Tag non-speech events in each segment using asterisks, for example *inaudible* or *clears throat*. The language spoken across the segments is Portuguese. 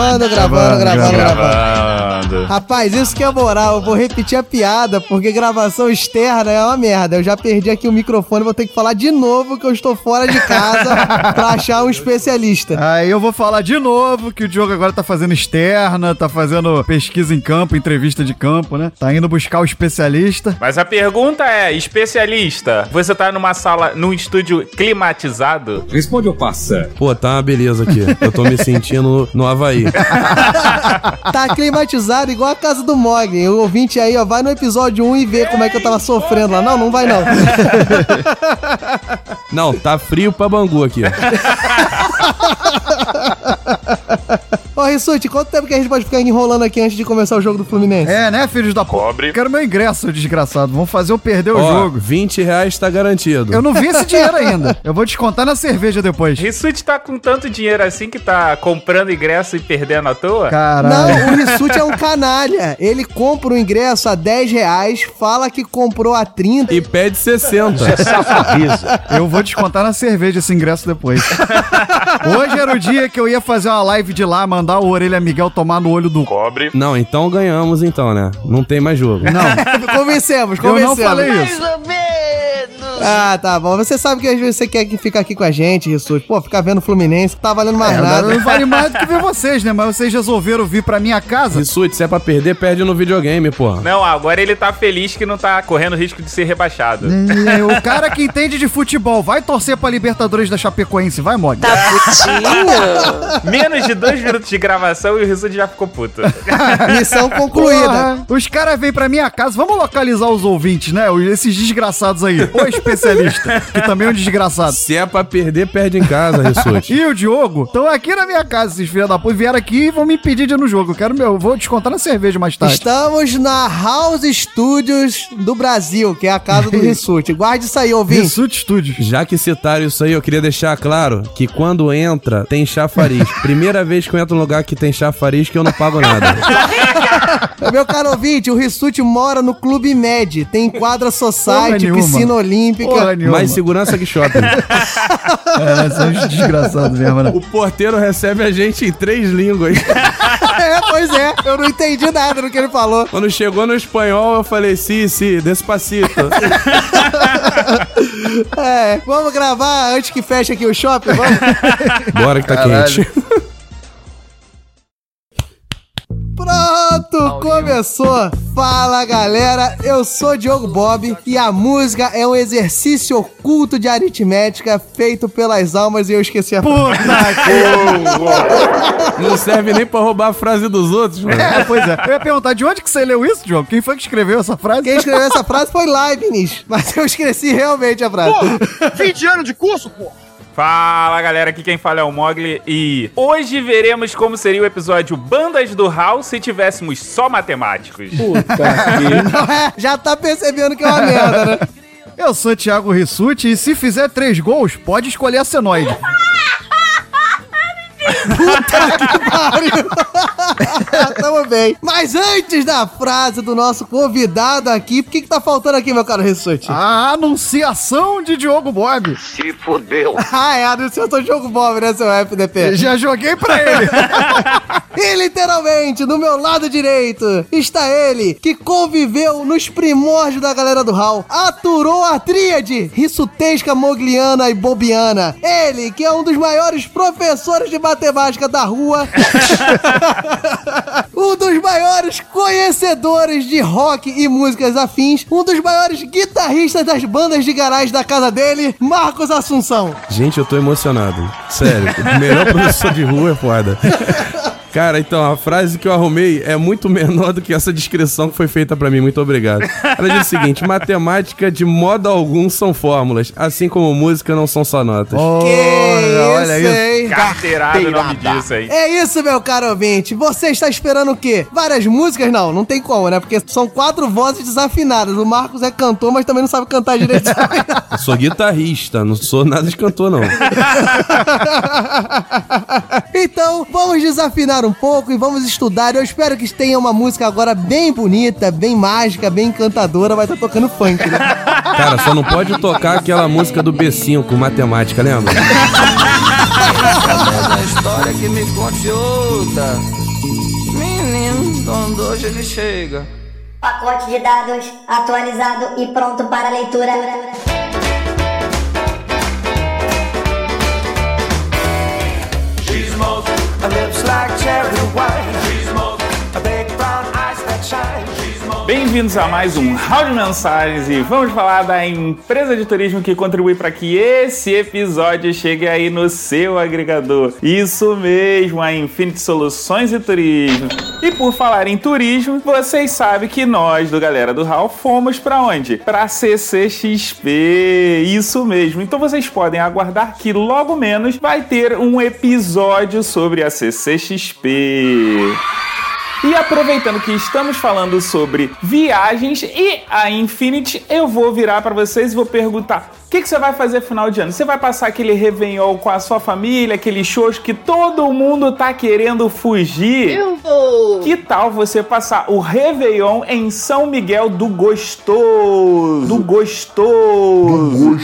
Gravando, gravando, gravando, gravando. Rapaz, isso que é moral. Eu vou repetir a piada, porque gravação externa é uma merda. Eu já perdi aqui o microfone, vou ter que falar de novo que eu estou fora de casa *laughs* pra achar um especialista. Aí eu vou falar de novo que o Diogo agora tá fazendo externa, tá fazendo pesquisa em campo, entrevista de campo, né? Tá indo buscar o especialista. Mas a pergunta é, especialista, você tá numa sala, num estúdio climatizado? Responde ou passa? Pô, tá uma beleza aqui. Eu tô me sentindo no Havaí. *laughs* Tá climatizado igual a casa do Mogli. O ouvinte aí, ó, vai no episódio 1 e vê como é que eu tava sofrendo lá. Não, não vai não. Não, tá frio pra Bangu aqui. *laughs* Ô, Rissuti, quanto tempo que a gente pode ficar enrolando aqui antes de começar o jogo do Fluminense? É, né, filhos da? Pobre. Quero meu ingresso, desgraçado. Vão fazer eu perder o Ó, jogo. 20 reais tá garantido. Eu não vi esse dinheiro *laughs* ainda. Eu vou descontar na cerveja depois. Rissuti tá com tanto dinheiro assim que tá comprando ingresso e perdendo à toa? Caralho. Não, o Rissuti é um canalha. Ele compra o ingresso a 10 reais, fala que comprou a 30. E pede 60. Eu vou descontar na cerveja esse ingresso depois. *laughs* Hoje era o dia que eu ia fazer uma live de lá, mandar o Orelha Miguel tomar no olho do... Cobre. Não, então ganhamos então, né? Não tem mais jogo. Não, *laughs* convencemos, eu convencemos. não falei isso. Ah, tá bom. Você sabe que às vezes você quer que ficar aqui com a gente, Rissuti. Pô, ficar vendo Fluminense, não tá valendo mais É, nada. não vale mais do que ver *laughs* vocês, né? Mas vocês resolveram vir pra minha casa. Rissuti, se é pra perder, perde no videogame, porra. Não, agora ele tá feliz que não tá correndo risco de ser rebaixado. É, o cara que entende de futebol vai torcer pra Libertadores da Chapecoense, vai, Mog. Tá putinho? *laughs* Menos de dois minutos de gravação e o Rissuti já ficou puto. *laughs* Missão concluída. Porra, os caras vêm pra minha casa, vamos localizar os ouvintes, né? Os- Esses desgraçados aí. O especialista, que também é um desgraçado. Se é pra perder, perde em casa, Rissuti. *laughs* E o Diogo estão aqui na minha casa, esses filhos da puta. Vieram aqui e vão me impedir de ir no jogo. Eu quero meu. eu Vou descontar na cerveja mais tarde. Estamos na House Studios do Brasil, que é a casa do *laughs* Rissuti. Guarde isso aí, ouvinte. Rissuti Studios. Já que citaram isso aí, eu queria deixar claro que quando entra, tem chafariz. *laughs* Primeira vez que eu entro num lugar que tem chafariz que eu não pago nada. *laughs* Meu caro ouvinte, o Rissuti mora no Clube Med. Tem quadra Porra society, nenhuma. piscina olímpica. Porra nenhuma. Mais segurança que shopping. *laughs* É, são uns desgraçados mesmo, né? O porteiro recebe a gente em três línguas. *laughs* é, pois é. Eu não entendi nada do que ele falou. Quando chegou no espanhol, eu falei, sim, sim, despacito. É, vamos gravar antes que feche aqui o shopping? Vamos? Bora que tá Caralho. quente. Pronto, começou! Fala galera, eu sou Diogo Bob e a música é um exercício oculto de aritmética feito pelas almas e eu esqueci a Puta *laughs* que... Não serve nem pra roubar a frase dos outros, mano. É, pois é. Eu ia perguntar, de onde que você leu isso, Diogo? Quem foi que escreveu essa frase? Quem escreveu essa frase foi Leibniz, mas eu esqueci realmente a frase. 20 anos de curso, pô! Fala galera, aqui quem fala é o Mogli e hoje veremos como seria o episódio Bandas do Hall se tivéssemos só matemáticos. *laughs* Não é? Já tá percebendo que é uma merda, né? Eu sou Thiago Rissuti e se fizer três gols, pode escolher a senoide. *laughs* *laughs* *laughs* Tamo bem. Mas antes da frase do nosso convidado aqui, o que que tá faltando aqui, meu caro Rissuti? A anunciação de Diogo Bob. Se fodeu. *laughs* Ah, é, anunciou jogo Bob, né, seu FDP? Já joguei pra ele. E literalmente, do meu lado direito, está ele, que conviveu nos primórdios da galera do Hall, aturou a tríade rissutesca, mogliana e bobiana. Ele, que é um dos maiores professores de matemática da rua, *laughs* um dos maiores conhecedores de rock e músicas afins, um dos maiores guitarristas das bandas de garagem da casa dele, Marcos Assunção. Gente, eu tô emocionado. Sério, melhor *laughs* professor de rua é foda. Cara, então, a frase que eu arrumei é muito menor do que essa descrição que foi feita pra mim. Muito obrigado. Ela diz o seguinte: matemática de modo algum são fórmulas, assim como música não são só notas. olha isso. hein? Carteirada o nome disso aí. É isso, meu caro ouvinte. Você está esperando o quê? Várias músicas? Não, não tem como, né? Porque são quatro vozes desafinadas. O Marcos é cantor, mas também não sabe cantar direito. *laughs* Eu sou guitarrista, não sou nada de cantor, não. *laughs* então, vamos desafinar um pouco e vamos estudar. Eu espero que tenha uma música agora bem bonita, bem mágica, bem encantadora. Vai estar tocando funk, né? *laughs* Cara, só não pode tocar aquela música do B5, matemática, lembra? conte outra. Menino, quando hoje ele chega. Pacote de dados atualizado e pronto para leitura. Lips like cherry wine. Bem-vindos a mais um Round de Mensagens e vamos falar da empresa de turismo que contribui para que esse episódio chegue aí no seu agregador. Isso mesmo, a Infinity Soluções e Turismo. E por falar em turismo, vocês sabem que nós do Galera do Hall fomos para onde? Para CCXP. Isso mesmo. Então vocês podem aguardar que logo menos vai ter um episódio sobre a CCXP. E aproveitando que estamos falando sobre viagens e a Infinity, eu vou virar para vocês e vou perguntar: o que, que você vai fazer final de ano? Você vai passar aquele Réveillon com a sua família, aqueles shows que todo mundo tá querendo fugir? Eu vou! Que tal você passar o Réveillon em São Miguel do Gostoso? Do Gostoso!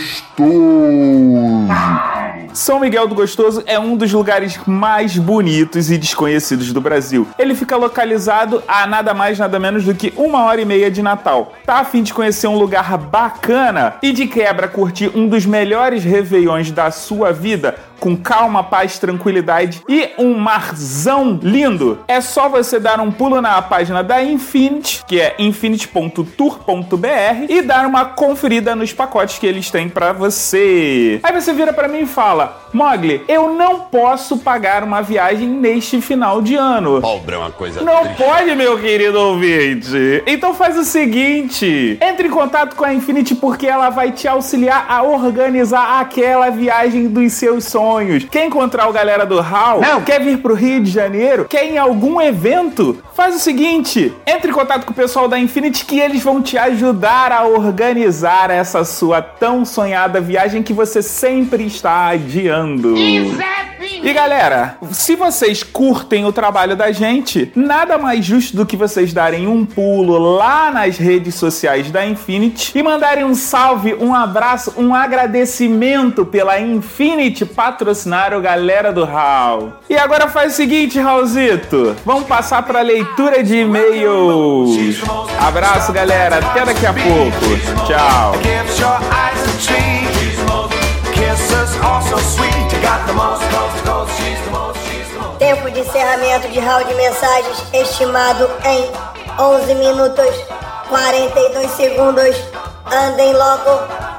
São Miguel do Gostoso é um dos lugares mais bonitos e desconhecidos do Brasil. Ele fica localizado a nada mais nada menos do que uma hora e meia de Natal. Tá a fim de conhecer um lugar bacana e de quebra curtir um dos melhores réveillões da sua vida? Com calma, paz, tranquilidade e um marzão lindo. É só você dar um pulo na página da Infinity, que é infinity.tour.br, e dar uma conferida nos pacotes que eles têm pra você. Aí você vira pra mim e fala: Mogli, eu não posso pagar uma viagem neste final de ano. Pobre é uma coisa Não triste. pode, meu querido ouvinte. Então faz o seguinte: entre em contato com a Infinity porque ela vai te auxiliar a organizar aquela viagem dos seus sonhos. Quer encontrar o galera do HAL? Não. Quer vir pro Rio de Janeiro? Quer ir em algum evento? Faz o seguinte: entre em contato com o pessoal da Infinity que eles vão te ajudar a organizar essa sua tão sonhada viagem que você sempre está adiando. E galera, se vocês curtem o trabalho da gente, nada mais justo do que vocês darem um pulo lá nas redes sociais da Infinity e mandarem um salve, um abraço, um agradecimento pela Infinity patrocinar o galera do Hall. E agora faz o seguinte, Raulzito, vamos passar para leitura de e-mails. Abraço, galera, até daqui a pouco. Tchau. Tempo de encerramento de round de mensagens estimado em 11 minutos 42 segundos. Andem logo.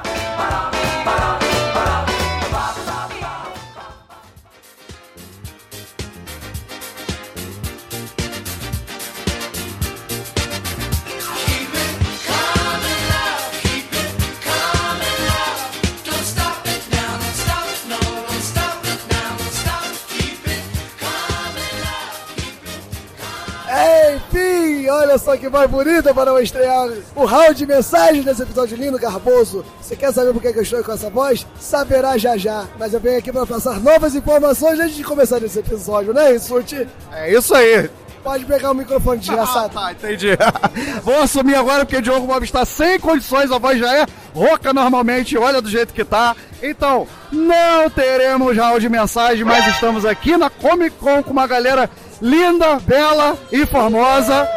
Olha só que mais bonita para estrear o round de mensagens desse episódio lindo, Garboso. Você quer saber por que eu estou com essa voz? Saberá já já. Mas eu venho aqui para passar novas informações antes de começar esse episódio, né, Rissuti? É isso aí. Pode pegar o microfone, desgraçado. tá, entendi. *laughs* Vou assumir agora porque o Diogo Bob está sem condições, a voz já é rouca normalmente, olha do jeito que tá. Então, não teremos round de mensagem, mas estamos aqui na Comic Con com uma galera linda, bela e formosa.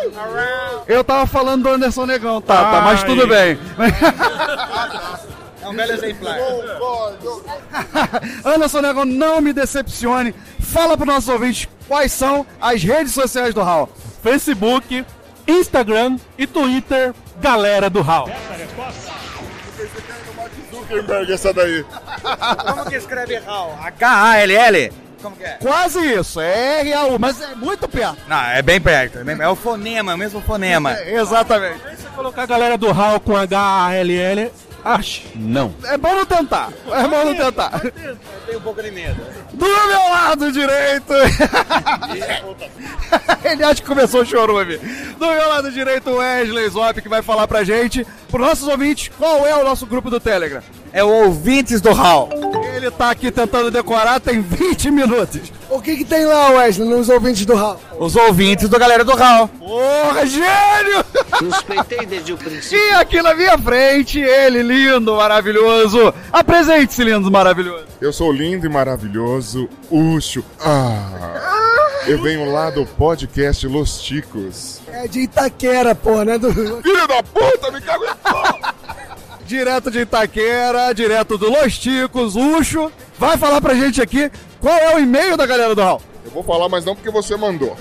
Eu tava falando do Anderson Negão, tá, tá, mas tudo bem. É um belo exemplar. *laughs* Anderson Negão, não me decepcione. Fala para nossos ouvintes quais são as redes sociais do Hall. Facebook, Instagram e Twitter, galera do Hall. Zuckerberg, essa daí. Como que escreve HAL? H-A-L-L? Como que é? Quase isso, é R-A-U, mas é muito perto. Não, é bem perto. É, bem- é o fonema, é o mesmo fonema. Exatamente. Se colocar a galera do Hall com H-A-L-L, acho. Não. É bom não tentar. É bom não tentar. Eu tenho um pouco de medo. Do meu lado direito. *laughs* Ele acha que começou o chorume. Do meu lado direito, o Wesley Zop, que vai falar pra gente, pros nossos ouvintes, qual é o nosso grupo do Telegram. É o ouvintes do HAL. Ele tá aqui tentando decorar, tem 20 minutos. O que que tem lá, Wesley, nos ouvintes do Raul? Os ouvintes da galera do HAL. Porra, gênio! Suspeitei desde o princípio. E aqui na minha frente, ele, lindo, maravilhoso. Apresente-se, lindo, maravilhoso. Eu sou lindo e maravilhoso, Ucho. Ah. Eu venho lá do podcast Los Ticos. É de Itaquera, pô, né? Do... Filho da puta, me cago em pau! Direto de Itaquera, direto do Los Ticos, Ucho. Vai falar pra gente aqui qual é o e-mail da galera do Hall. Eu vou falar, mas não porque você mandou,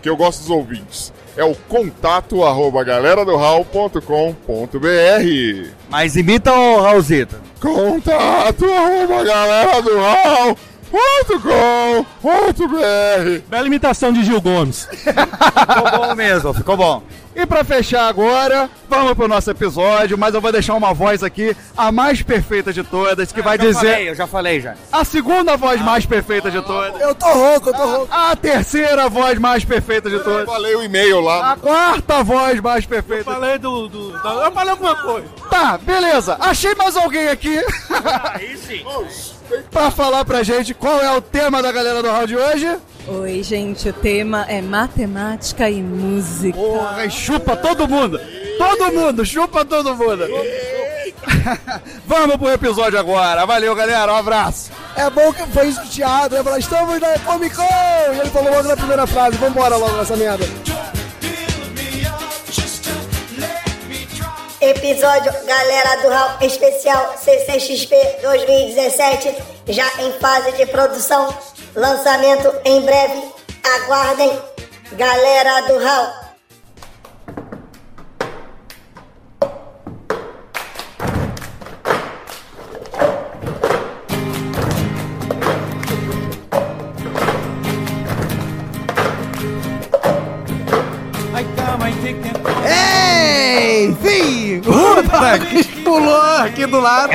que eu gosto dos ouvintes. É o contato arroba galeradohal.com.br Mas imita o Raulzito. Contato arroba galeradohal.com.br Bela imitação de Gil Gomes. *laughs* Ficou bom mesmo, ficou bom. E pra fechar agora, vamos pro nosso episódio, mas eu vou deixar uma voz aqui, a mais perfeita de todas, que vai Eu já dizer falei, eu já falei já. a segunda voz mais perfeita de todas, Eu tô rouco, eu tô rouco. a terceira voz mais perfeita de Eu todas, falei o e-mail lá. a quarta voz mais perfeita. Falei do, do, da- Eu falei alguma coisa. Tá, beleza. Achei mais alguém aqui *laughs* Aí sim. Pra falar pra gente qual é o tema da galera do round de hoje. Oi, gente, o tema é matemática e música. Porra, e chupa todo mundo. Todo mundo, chupa todo mundo. *laughs* Vamos pro episódio agora. Valeu, galera. Um abraço. É bom que foi isso do teatro? Falar, estamos na Comic Con! E ele falou logo na primeira frase, vambora logo nessa merda. Episódio Galera do Hall Especial CCXP 2017, já em fase de produção. Lançamento em breve. Aguardem. Galera do Hall. Puta que pulou aqui do lado.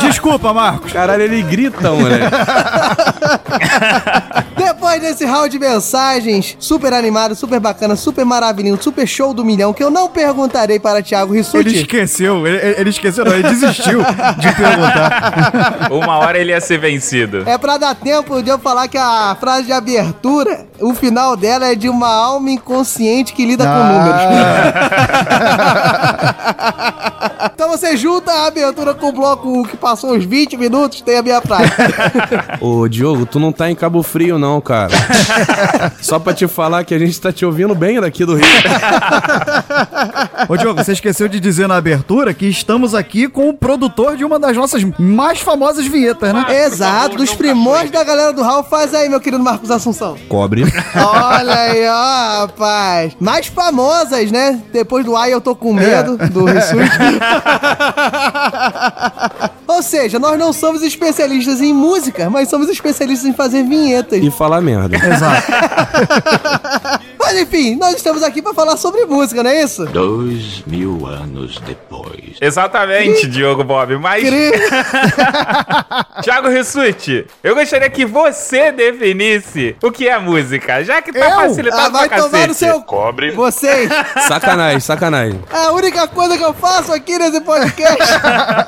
Desculpa, Marcos. Caralho, ele grita, moleque. *laughs* Depois desse round de mensagens super animado, super bacana, super maravilhoso, super show do milhão, que eu não perguntarei para Thiago Ele Rissuti. esqueceu, ele, ele esqueceu, não, ele desistiu *laughs* de perguntar. Uma hora ele ia ser vencido. É pra dar tempo de eu falar que a frase de abertura, o final dela é de uma alma inconsciente que lida com números. *laughs* então você junta a abertura com o bloco que passou uns 20 minutos, tem a minha frase. *laughs* Ô, Diogo, tu não tá em Cabo Frio, não, cara. *laughs* Só pra te falar que a gente tá te ouvindo bem daqui do Rio. *laughs* Ô, Diogo, você esqueceu de dizer na abertura que estamos aqui com o produtor de uma das nossas mais famosas vinhetas, né? Exato, dos primórdios da galera do Hall, faz aí, meu querido Marcos Assunção. Cobre. Olha aí, ó, rapaz. Mais famosas, né? Depois do Ai Eu Tô Com Medo, do Rissuti. *laughs* Ou seja, nós não somos especialistas em música, mas somos especialistas em fazer vinhetas. E falar merda. *laughs* *laughs* Mas enfim, nós estamos aqui pra falar sobre música, não é isso? Dois mil anos depois. Exatamente, Diogo Bob. Mas, Cri- *laughs* Thiago Rissuti, eu gostaria que você definisse o que é música, já que tá Eu? facilitado Ah, vai pra tomar cacete. no seu... Cobre. Vocês, Sacanagem, sacanagem. é a única coisa que eu faço aqui nesse podcast.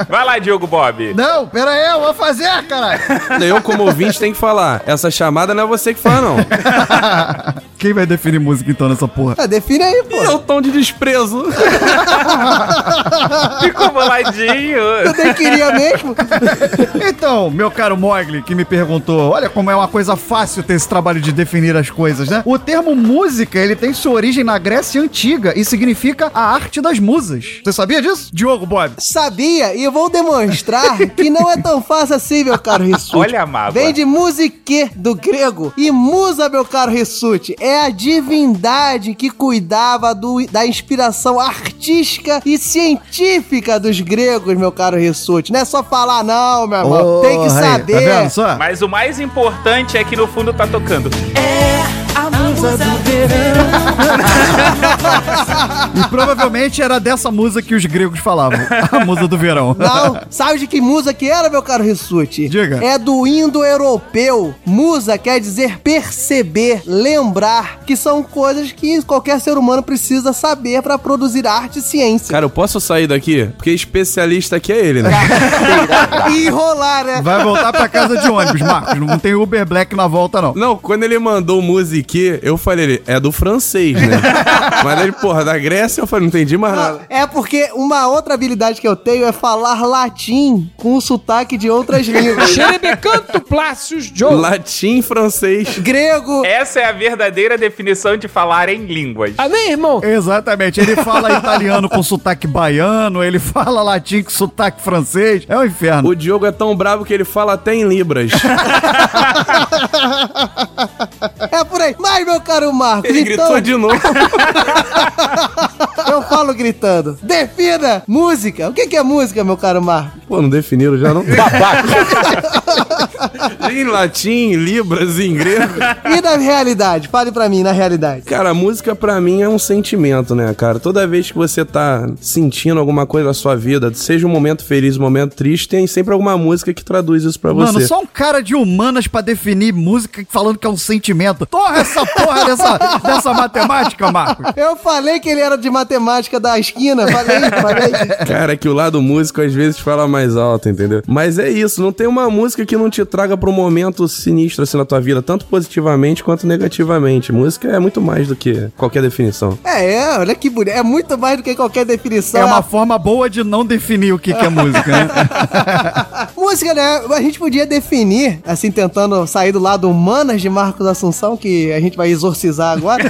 Vai lá, Diogo Bob. Não, pera aí, eu vou fazer, caralho. Eu, como ouvinte, tenho que falar. Essa chamada não é você que fala, não. *laughs* Quem vai definir música então nessa porra? Ah, define aí, pô. É o tom de desprezo. *laughs* Ficou boladinho. Eu nem queria mesmo. *laughs* Então, meu caro Mogli, que me perguntou, olha como é uma coisa fácil ter esse trabalho de definir as coisas, né? O termo música, ele tem sua origem na Grécia Antiga e significa a arte das musas. Você sabia disso? Diogo Bob. Sabia e eu vou demonstrar que não é tão fácil assim, meu caro Rissuti. Olha a mágoa. Vem de musique do grego e musa, meu caro Rissuti, é a divindade que cuidava do- da inspiração artística e científica dos gregos, meu caro Rissuti. Não é só falar não, meu irmão. Tem que aí, saber. Tá vendo só? Mas o mais importante é que no fundo tá tocando. E provavelmente era dessa musa que os gregos falavam. A musa do verão. Não, sabe de que musa que era, meu caro Rissuti? Diga. É do indo-europeu. Musa quer dizer perceber, lembrar, que são coisas que qualquer ser humano precisa saber pra produzir arte e ciência. Cara, eu posso sair daqui? Porque especialista aqui é ele, né? *laughs* E enrolar, né? Vai voltar pra casa de ônibus, Marcos. Não tem Uber Black na volta, não. Não, quando ele mandou o musique, quê? Eu falei, ele, é do francês, né? *laughs* Mas ele, porra, da Grécia, eu falei, não entendi mais nada. É porque uma outra habilidade que eu tenho é falar latim com o sotaque de outras *laughs* línguas. Xerebecanto Plácios Joe. Latim, francês. Grego. Essa é a verdadeira definição de falar em línguas. Amém, irmão? Exatamente. Ele fala italiano com sotaque baiano, ele fala latim com sotaque francês. É um inferno. O Diogo é tão bravo que ele fala até em libras. *laughs* É por aí. Mas, meu caro Marcos, Ele então... gritou de novo. *laughs* Eu falo gritando. Defina música. O que é música, meu caro Marcos? Pô, não definiram já, não? *laughs* *laughs* em latim, em libras, em grego. E na realidade? Fale pra mim, na realidade. Cara, a música pra mim é um sentimento, né, cara? Toda vez que você tá sentindo alguma coisa na sua vida, seja um momento feliz, um momento triste, tem sempre alguma música que traduz isso pra Mano, você. só um cara de humanas pra definir música falando que é um sentimento. Torra essa porra dessa, dessa matemática, Marcos. Eu falei que ele era de matemática da esquina. Falei, falei. Cara, é que o lado músico às vezes fala mais alto, entendeu? Mas é isso, não tem uma música que não te traga pra um momento sinistro assim na tua vida, tanto positivamente quanto negativamente. Música é muito mais do que qualquer definição. É, é, olha que bonito. É muito mais do que qualquer definição. É uma forma boa de não definir o que, que é música, né? *laughs* Música, né? A gente podia definir, assim, tentando sair do lado humanas de Marcos Assunção, que a gente vai exorcizar agora.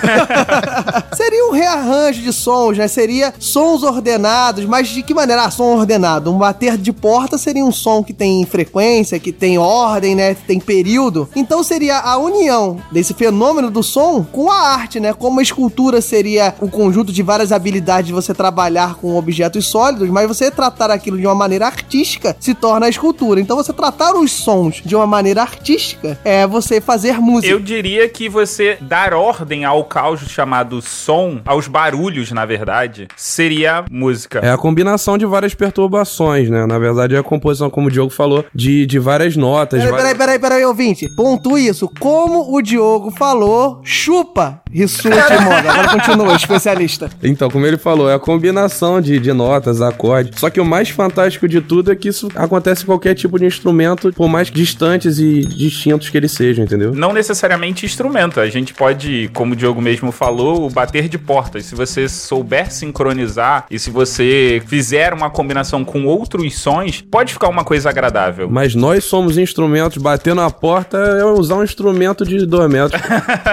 *laughs* Seria um rearranjo de sons, né? Seria sons ordenados, mas de que maneira? Ah, som ordenado. Um bater de porta seria um som que tem frequência, que tem ordem, né? Tem período. Então seria a união desse fenômeno do som com a arte, né? Como a escultura seria o conjunto de várias habilidades de você trabalhar com objetos sólidos, mas você tratar aquilo de uma maneira artística se torna a escultura. Então você tratar os sons de uma maneira artística é você fazer música. Eu diria que você dar ordem ao caos chamado som, aos barulhos, na verdade, seria música. É a combinação de várias perturbações, né? Na verdade, é a composição, como o Diogo falou, de, de várias notas. Peraí, várias- peraí, peraí, peraí, ouvinte. Pontue isso. Como o Diogo falou, chupa Rissuti *laughs* Moga. Agora continua, especialista. Então, como ele falou, é a combinação de, de notas, acordes. Só que o mais fantástico de tudo é que isso acontece em qualquer tipo de instrumento, por mais distantes e distintos que eles sejam, entendeu? Não necessariamente instrumento. A gente pode, como o Diogo mesmo falou, bater de portas. Se você souber sincronizar e se você fizer uma combinação com outros sons, pode ficar uma coisa agradável. Mas nós somos instrumentos, bater na porta é usar um instrumento de dois metros. *laughs*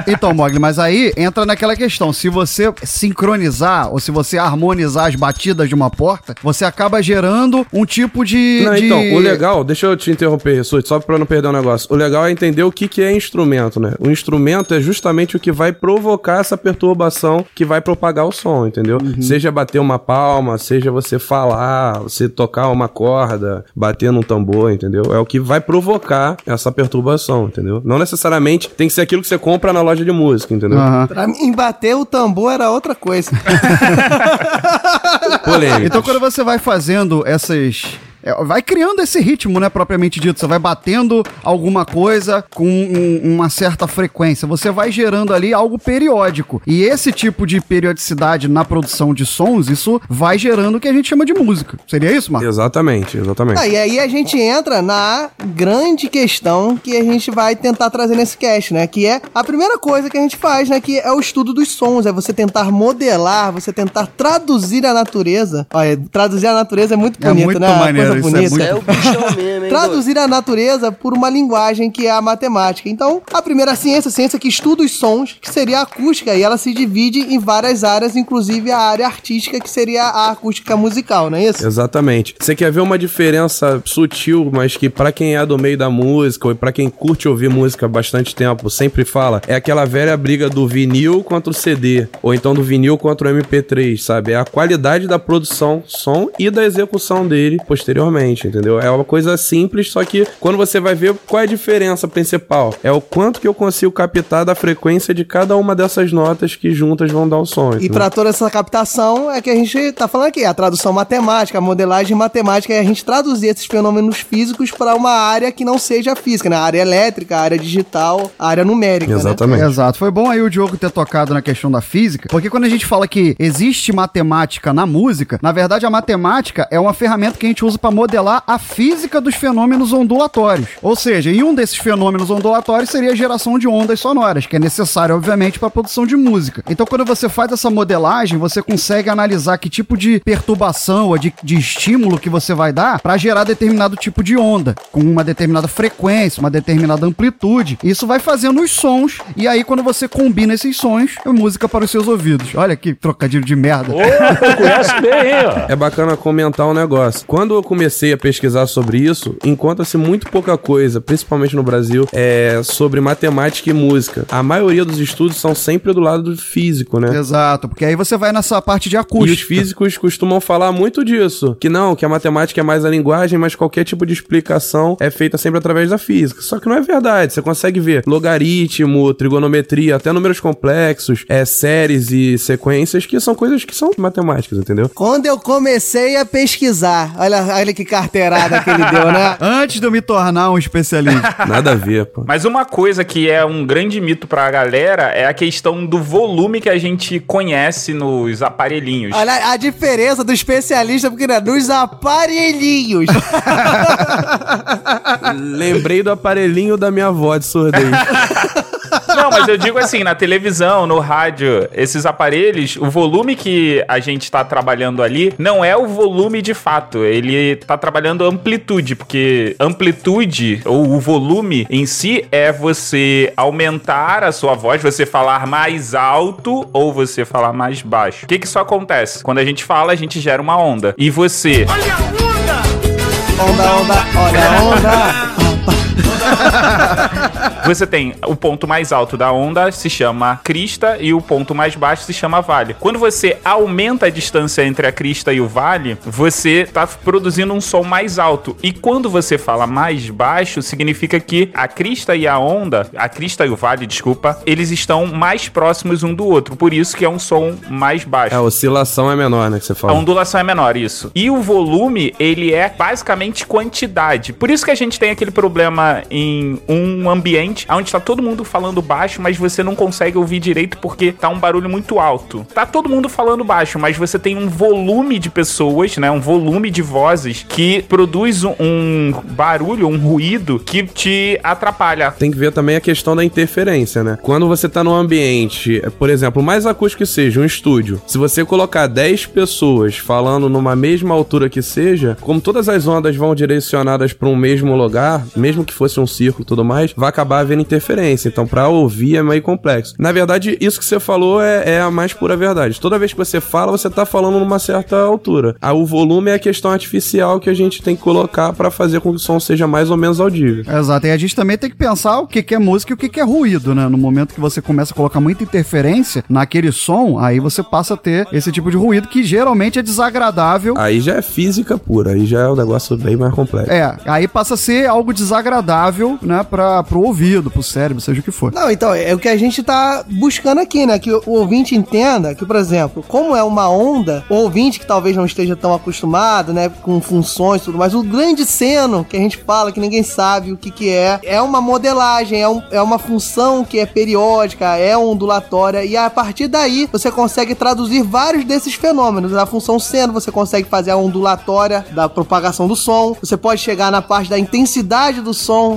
Então, Mogli, mas aí entra naquela questão. Se você sincronizar ou se você harmonizar as batidas de uma porta, você acaba gerando um tipo de. Não, de- então, o legal, deixa eu te interromper, Rissuti, só pra não perder o negócio. O legal é entender o que, que é instrumento, né? O instrumento é justamente o que vai provocar essa perturbação que vai propagar o som, entendeu? Seja bater uma palma, seja você falar, você tocar uma corda, bater num tambor, entendeu? É o que vai provocar essa perturbação, entendeu? Não necessariamente tem que ser aquilo que você compra na loja de música, entendeu? Aham. Pra mim, bater o tambor era outra coisa. *laughs* Polêmica. Então, quando você vai fazendo essas. É, Vai criando esse ritmo, né, propriamente dito. Você vai batendo alguma coisa com um- uma certa frequência. Você vai gerando ali algo periódico. E esse tipo de periodicidade na produção de sons, isso vai gerando o que a gente chama de música. Seria isso, Marcos? Exatamente, exatamente. Ah, e aí a gente entra na grande questão que a gente vai tentar trazer nesse cast, né? Que é a primeira coisa que a gente faz, né? Que é o estudo dos sons. É você tentar modelar, você tentar traduzir a natureza. Olha, traduzir a natureza é muito É bonito, muito né? Uma maneiro, é bonita. muito- É o bichão mesmo, hein? Traduzir a natureza por uma linguagem que é a matemática. Então, a primeira ciência, a ciência que estuda os sons, que seria a acústica, e ela se divide em várias áreas, inclusive a área artística, que seria a acústica musical, não é isso? Exatamente. Você quer ver uma diferença sutil, mas que pra quem é do meio da música ou pra quem curte ouvir música há bastante tempo, sempre fala, é aquela velha briga do vinil contra o CD, ou então do vinil contra o MP3, sabe? É a qualidade da produção, som e da execução dele posteriormente, entendeu? É uma coisa simples, só que quando você vai ver qual é a diferença principal, é o quanto que eu consigo captar da frequência de cada uma dessas notas que juntas vão dar o som. E pra toda essa captação é que a gente tá falando aqui, a tradução matemática, a modelagem matemática é a gente traduzir esses fenômenos físicos para uma área que não seja física, né? A área elétrica, a área digital, a área numérica, né? Exatamente. Exato. Foi bom aí o Diogo ter tocado na questão da física, porque quando a gente fala que existe matemática na música, na verdade a matemática é uma ferramenta que a gente usa para modelar a física dos fenômenos ondulatórios. Ou seja, em um desses fenômenos ondulatórios seria a geração de ondas sonoras, que é necessário, obviamente, para a produção de música. Então, quando você faz essa modelagem, você consegue analisar que tipo de perturbação ou de, de estímulo que você vai dar para gerar determinado tipo de onda, com uma determinada frequência, uma determinada amplitude. Isso vai fazendo os sons, e aí, quando você combina esses sons, é música para os seus ouvidos. Olha que trocadilho de merda. conhece bem, ó. É bacana comentar um negócio. Quando eu comecei a pesquisar sobre isso, encontra-se muito pouca coisa, principalmente no Brasil, é sobre matemática e música. A maioria dos estudos são sempre do lado do físico, né? Exato, porque aí você vai nessa parte de acústica. E os físicos costumam falar muito disso. Que não, que a matemática é mais a linguagem, mas qualquer tipo de explicação é feita sempre através da física. Só que não é verdade. Você consegue ver logaritmo, trigonometria, até números complexos, é, séries e sequências, que são coisas que são matemáticas, entendeu? Quando eu comecei a pesquisar, olha, olha que carteirada que ele deu, né? *laughs* Antes de eu me tornar um especialista. *laughs* Nada a ver, pô. Mas uma coisa que é um grande mito pra galera é a questão do volume que a gente conhece nos aparelhinhos. Olha a diferença do especialista, porque né, nos aparelhinhos. *laughs* Lembrei do aparelhinho da minha avó de surdez. Não, mas eu digo assim, na televisão, no rádio, esses aparelhos, o volume que a gente tá trabalhando ali não é o volume de fato, ele tá trabalhando amplitude, porque amplitude ou o volume em si é você aumentar a sua voz, você falar mais alto ou você falar mais baixo. O que que isso acontece? Quando a gente fala, a gente gera uma onda. E você Onda, onda, olha a onda. *laughs* *laughs* Você tem o ponto mais alto da onda se chama crista e o ponto mais baixo se chama vale. Quando você aumenta a distância entre a crista e o vale, você está produzindo um som mais alto. E quando você fala mais baixo, significa que a crista e a onda, a crista e o vale, desculpa, eles estão mais próximos um do outro. Por isso que é um som mais baixo. A oscilação é menor, né, que você A fala. ondulação é menor, isso. E o volume, ele é basicamente quantidade. Por isso que a gente tem aquele problema em um ambiente onde tá todo mundo falando baixo, mas você não consegue ouvir direito porque tá um barulho muito alto. Tá todo mundo falando baixo, mas você tem um volume de pessoas, né? Um volume de vozes que produz um, barulho, um ruído que te atrapalha. Tem que ver também a questão da interferência, né? Quando você tá num ambiente, por exemplo, mais acústico que seja, um estúdio, se você colocar 10 pessoas falando numa mesma altura que seja, como todas as ondas vão direcionadas para um mesmo lugar, mesmo que fosse um círculo e tudo mais, vai acabar havendo interferência. Então, pra ouvir é meio complexo. Na verdade, isso que você falou é, é a mais pura verdade. Toda vez que você fala, você tá falando numa certa altura. Ah, o volume é a questão artificial que a gente tem que colocar pra fazer com que o som seja mais ou menos audível. Exato, e a gente também tem que pensar o que, que é música e o que, que é ruído, né? No momento que você começa a colocar muita interferência naquele som, aí você passa a ter esse tipo de ruído que geralmente é desagradável. Aí já é física pura, aí já é um negócio bem mais complexo. É, aí passa a ser algo desagradável, né, pra, pro ouvido, pro cérebro, seja o que for. Não, então, é o que a gente tá buscando aqui, né? Que o ouvinte entenda que, por exemplo, como é uma onda, o ouvinte que talvez não esteja tão acostumado, né, com funções e tudo mais, o grande seno que a gente fala, que ninguém sabe o que que é, é uma modelagem, é, um- é uma função que é periódica, é ondulatória, e a partir daí você consegue traduzir vários desses fenômenos. Na função seno, você consegue fazer a ondulatória da propagação do som, você pode chegar na parte da intensidade do som,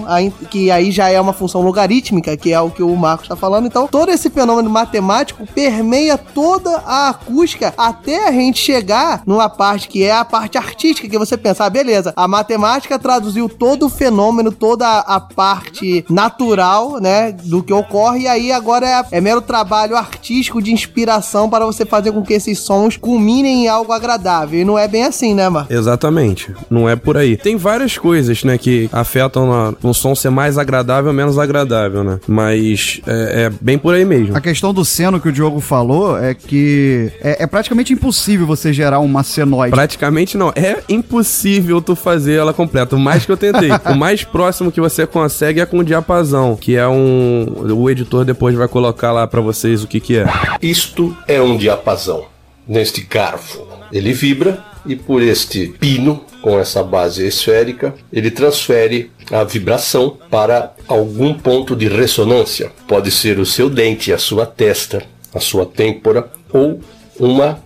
que aí já é uma função logarítmica, que é o que o Marcos está falando. Então, todo esse fenômeno matemático permeia toda a acústica até a gente chegar numa parte que é a parte artística, que você pensa, ah, beleza, a matemática traduziu todo o fenômeno, toda a a parte natural, né, do que ocorre, e aí agora é, é mero trabalho artístico de inspiração para você fazer com que esses sons culminem em algo agradável. E não é bem assim, né, Marcos? Exatamente, não é por aí. Tem várias coisas, né, que afetam na- no som ser mais agradável ou menos agradável, né? Mas é, é bem por aí mesmo. A questão do seno que o Diogo falou é que é, é praticamente impossível você gerar uma senoide. Praticamente não. É impossível tu fazer ela completa. O mais que eu tentei. *laughs* o mais próximo que você consegue é com o diapasão, que é um. O editor depois vai colocar lá pra vocês o que que é. Isto é um diapasão. Neste garfo, ele vibra e por este pino com essa base esférica, ele transfere a vibração para algum ponto de ressonância. Pode ser o seu dente, a sua testa, a sua têmpora ou uma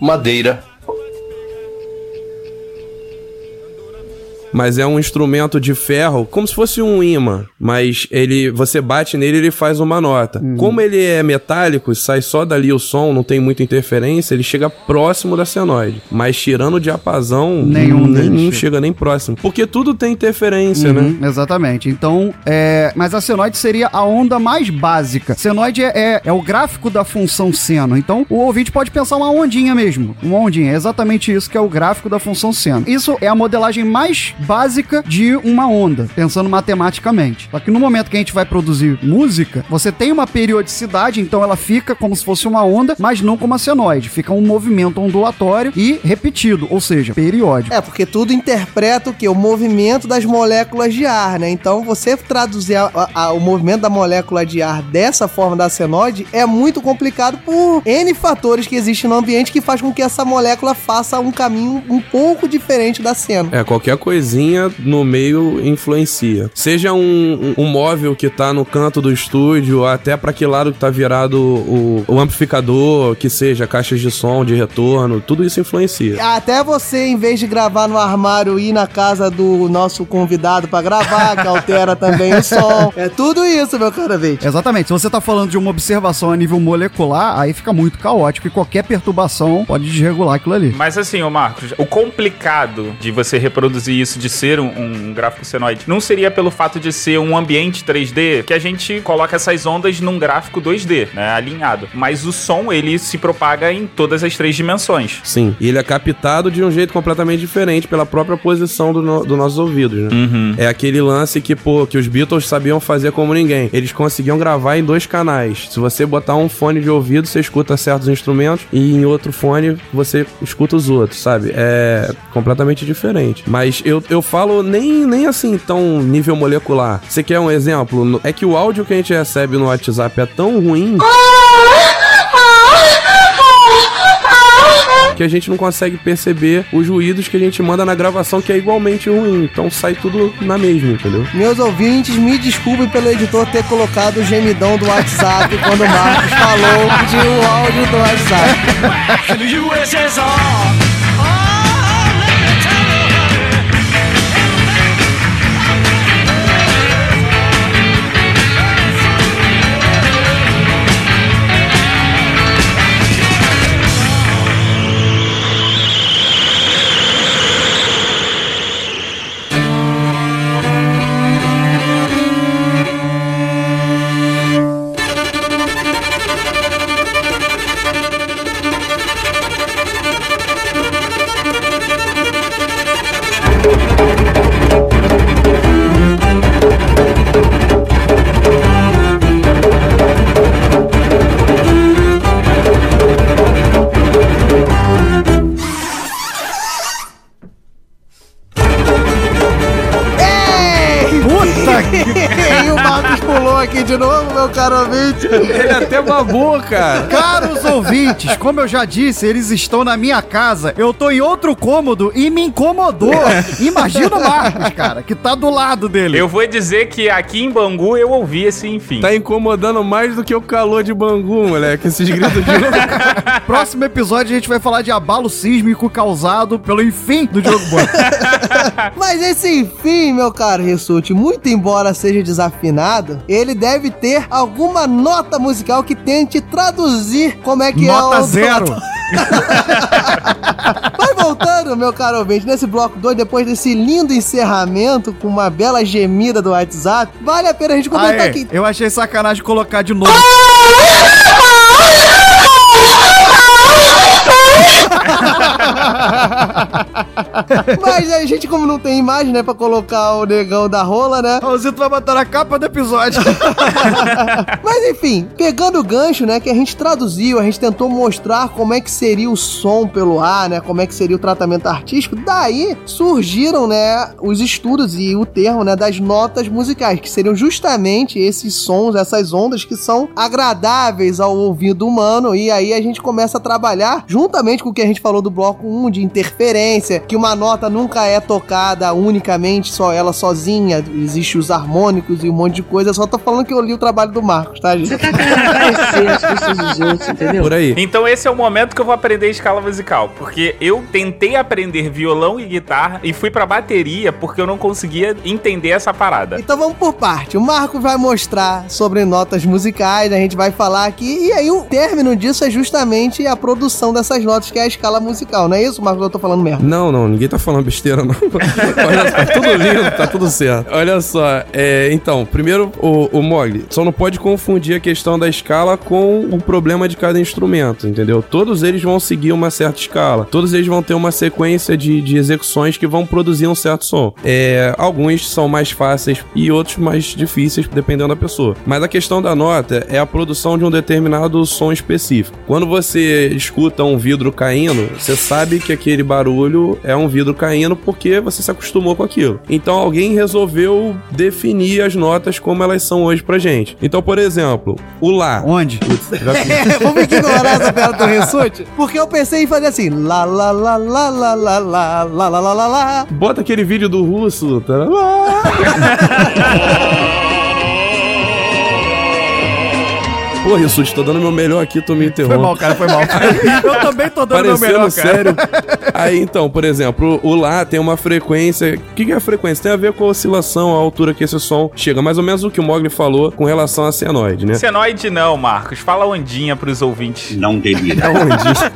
madeira mas é um instrumento de ferro, como se fosse um imã, mas ele, você bate nele, ele faz uma nota. Como ele é metálico, sai só dali o som, não tem muita interferência, ele chega próximo da senoide, mas tirando o diapasão, Nenhum não chega nem próximo, porque tudo tem interferência, né? Uhum, Exatamente. Então, é... mas a senoide seria a onda mais básica. Senoide é, é, é o gráfico da função seno. Então, o ouvinte pode pensar uma ondinha mesmo. Uma ondinha. É exatamente isso que é o gráfico da função seno. Isso é a modelagem mais básica de uma onda, pensando matematicamente. Só que no momento que a gente vai produzir música, você tem uma periodicidade, então ela fica como se fosse uma onda, mas não como a senoide. Fica um movimento ondulatório e repetido, ou seja, periódico. É, porque tudo interpreta o quê? O movimento das moléculas de ar, né? Então, você traduzir a- a- a- o movimento da molécula de ar dessa forma da senoide é muito complicado por N fatores que existem no ambiente que faz com que essa molécula faça um caminho um pouco diferente da seno. É, qualquer coisinha no meio influencia. Seja um, um, um móvel que tá no canto do estúdio, até pra que lado que tá virado o, o amplificador, que seja caixas de som, de retorno, tudo isso influencia. Até você, em vez de gravar no armário, ir na casa do nosso convidado pra gravar, que altera também o som. É tudo isso, meu caro ouvinte. Exatamente. Se você tá falando de uma observação a nível molecular, aí fica muito caótico e qualquer perturbação pode desregular aquilo ali. Mas assim, ô Marcos, o complicado de você reproduzir isso, de ser um, um gráfico senoide, não seria pelo fato de ser um ambiente 3D que a gente coloca essas ondas num gráfico 2D, né, alinhado. Mas o som, ele se propaga em todas as três dimensões. Sim, e ele é captado de um jeito completamente diferente pela própria posição do no- dos nossos ouvidos, né? É aquele lance que, pô, que os Beatles sabiam fazer como ninguém. Eles conseguiam gravar em dois canais. Se você botar um fone de ouvido, você escuta certos instrumentos e em outro fone você escuta os outros, sabe? É completamente diferente. Mas eu, eu falo nem, nem assim tão nível molecular. Você quer um exemplo? É que o áudio que a gente recebe no WhatsApp é tão ruim que a gente não consegue perceber os ruídos que a gente manda na gravação, que é igualmente ruim. Então sai tudo na mesma, entendeu? Meus ouvintes, me desculpem pelo editor ter colocado o gemidão do WhatsApp *laughs* quando o Marcos falou de o áudio do WhatsApp. Babou, cara. Caros ouvintes, como eu já disse, eles estão na minha casa. Eu tô em outro cômodo e me incomodou. Imagina o Marcos, cara, que tá do lado dele. Eu vou dizer que aqui em Bangu eu ouvi esse enfim. Tá incomodando mais do que o calor de Bangu, moleque. Esses gritos de Próximo episódio a gente vai falar de abalo sísmico causado pelo enfim do Diogo Bueno. *laughs* Mas esse enfim, meu caro Rissuti, muito embora seja desafinado, ele deve ter alguma nota musical que tente traduzir como é que Nota é o... zero. *laughs* Mas voltando, meu caro ouvinte, nesse bloco 2, depois desse lindo encerramento com uma bela gemida do WhatsApp, vale a pena a gente comentar Aê, aqui. eu achei sacanagem colocar de novo. *laughs* Mas a gente, como não tem imagem, né, pra colocar o negão da rola, né? O Zito vai botar na capa do episódio. *laughs* Mas enfim, pegando o gancho, né, que a gente traduziu, a gente tentou mostrar como é que seria o som pelo ar, né, como é que seria o tratamento artístico, daí surgiram, né, os estudos e o termo, né, das notas musicais, que seriam justamente esses sons, essas ondas que são agradáveis ao ouvido humano, e aí a gente começa a trabalhar, juntamente com o que a gente falou do bloco 1, de interferência, que uma nota no nunca é tocada unicamente, só ela sozinha. Existe os harmônicos e um monte de coisa. Eu só tô falando que eu li o trabalho do Marcos, tá, gente? Você tá Por aí. Então esse é o momento que eu vou aprender escala musical, porque eu tentei aprender violão e guitarra e fui pra bateria porque eu não conseguia entender essa parada. Então vamos por parte. O Marco vai mostrar sobre notas musicais, a gente vai falar aqui, e aí o término disso é justamente a produção dessas notas, que é a escala musical, não é isso, Marco? Eu tô falando mesmo. Não, não, ninguém tá falando besteira, não. *laughs* Olha só, tá tudo lindo, tá tudo certo. Olha só, é, então, primeiro, o, o Mogli, só não pode confundir a questão da escala com o problema de cada instrumento, entendeu? Todos eles vão seguir uma certa escala, todos eles vão ter uma sequência de, de execuções que vão produzir um certo som. É, alguns são mais fáceis e outros mais difíceis, dependendo da pessoa. Mas a questão da nota é a produção de um determinado som específico. Quando você escuta um vidro caindo, você sabe que aquele barulho é um vidro caindo porque você se acostumou com aquilo. Então alguém resolveu definir as notas como elas são hoje pra gente. Então, por exemplo, o Lá. Onde? É, vamos ignorar essa piada do Ressute, porque eu pensei em fazer assim, lá, lá, lá, lá, lá, lá, lá, lá, lá, lá, lá, lá. Bota aquele vídeo do russo. Tá? Pô, Rissuti, tô dando meu melhor aqui, tu me interrompe. Foi mal, cara, foi mal. *laughs* Eu também tô dando meu Parecendo melhor, cara. sério. Aí então, por exemplo, o Lá tem uma frequência. O que, que é a frequência? Tem a ver com a oscilação, a altura que esse som chega. Mais ou menos o que o Mogli falou com relação a senoide, né? Senoide não, Marcos. Fala ondinha pros ouvintes. Não *laughs* delira. A ondinha.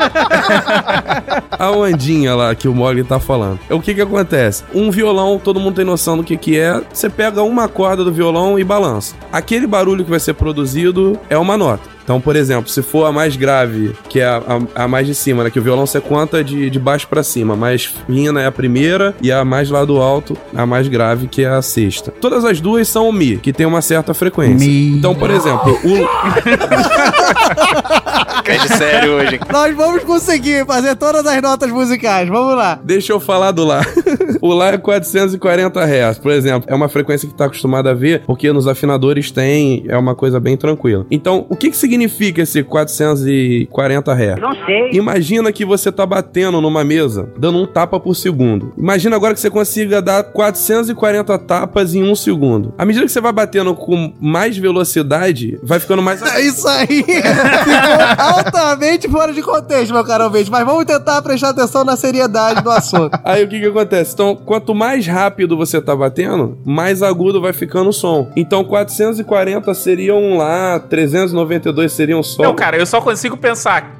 *laughs* a ondinha lá que o Mogli tá falando. O que que acontece? Um violão, todo mundo tem noção do que que é. Você pega uma corda do violão e balança. Aquele barulho que vai ser produzido é uma nota. Então, por exemplo, se for a mais grave, que é a, a- a mais de cima, né? Que o violão você conta de, de baixo pra cima. A mais fina é a primeira e a mais lá do alto, a mais grave, que é a sexta. Todas as duas são o Mi, que tem uma certa frequência. Então, por exemplo, o, *laughs* É de sério hoje. *laughs* Nós vamos conseguir fazer todas as notas musicais, vamos lá. Deixa eu falar do Lá. *laughs* o Lá é 440 Hz, por exemplo. É uma frequência que tá acostumado a ver, porque nos afinadores tem, é uma coisa bem tranquila. Então, o que que significa esse 440 Hz? Não sei. Imagina que você tá batendo numa mesa, dando um tapa por segundo. Imagina agora que você consiga dar 440 tapas em um segundo. À medida que você vai batendo com mais velocidade, vai ficando mais... É isso aí. *laughs* Ficou totalmente fora de contexto, meu caro ouvinte. Mas vamos tentar prestar atenção na seriedade do assunto. *laughs* Aí o que que acontece? Então, quanto mais rápido você tá batendo, mais agudo vai ficando o som. Então, 440 seriam lá, 392 seriam sol. Não, cara, eu só consigo pensar.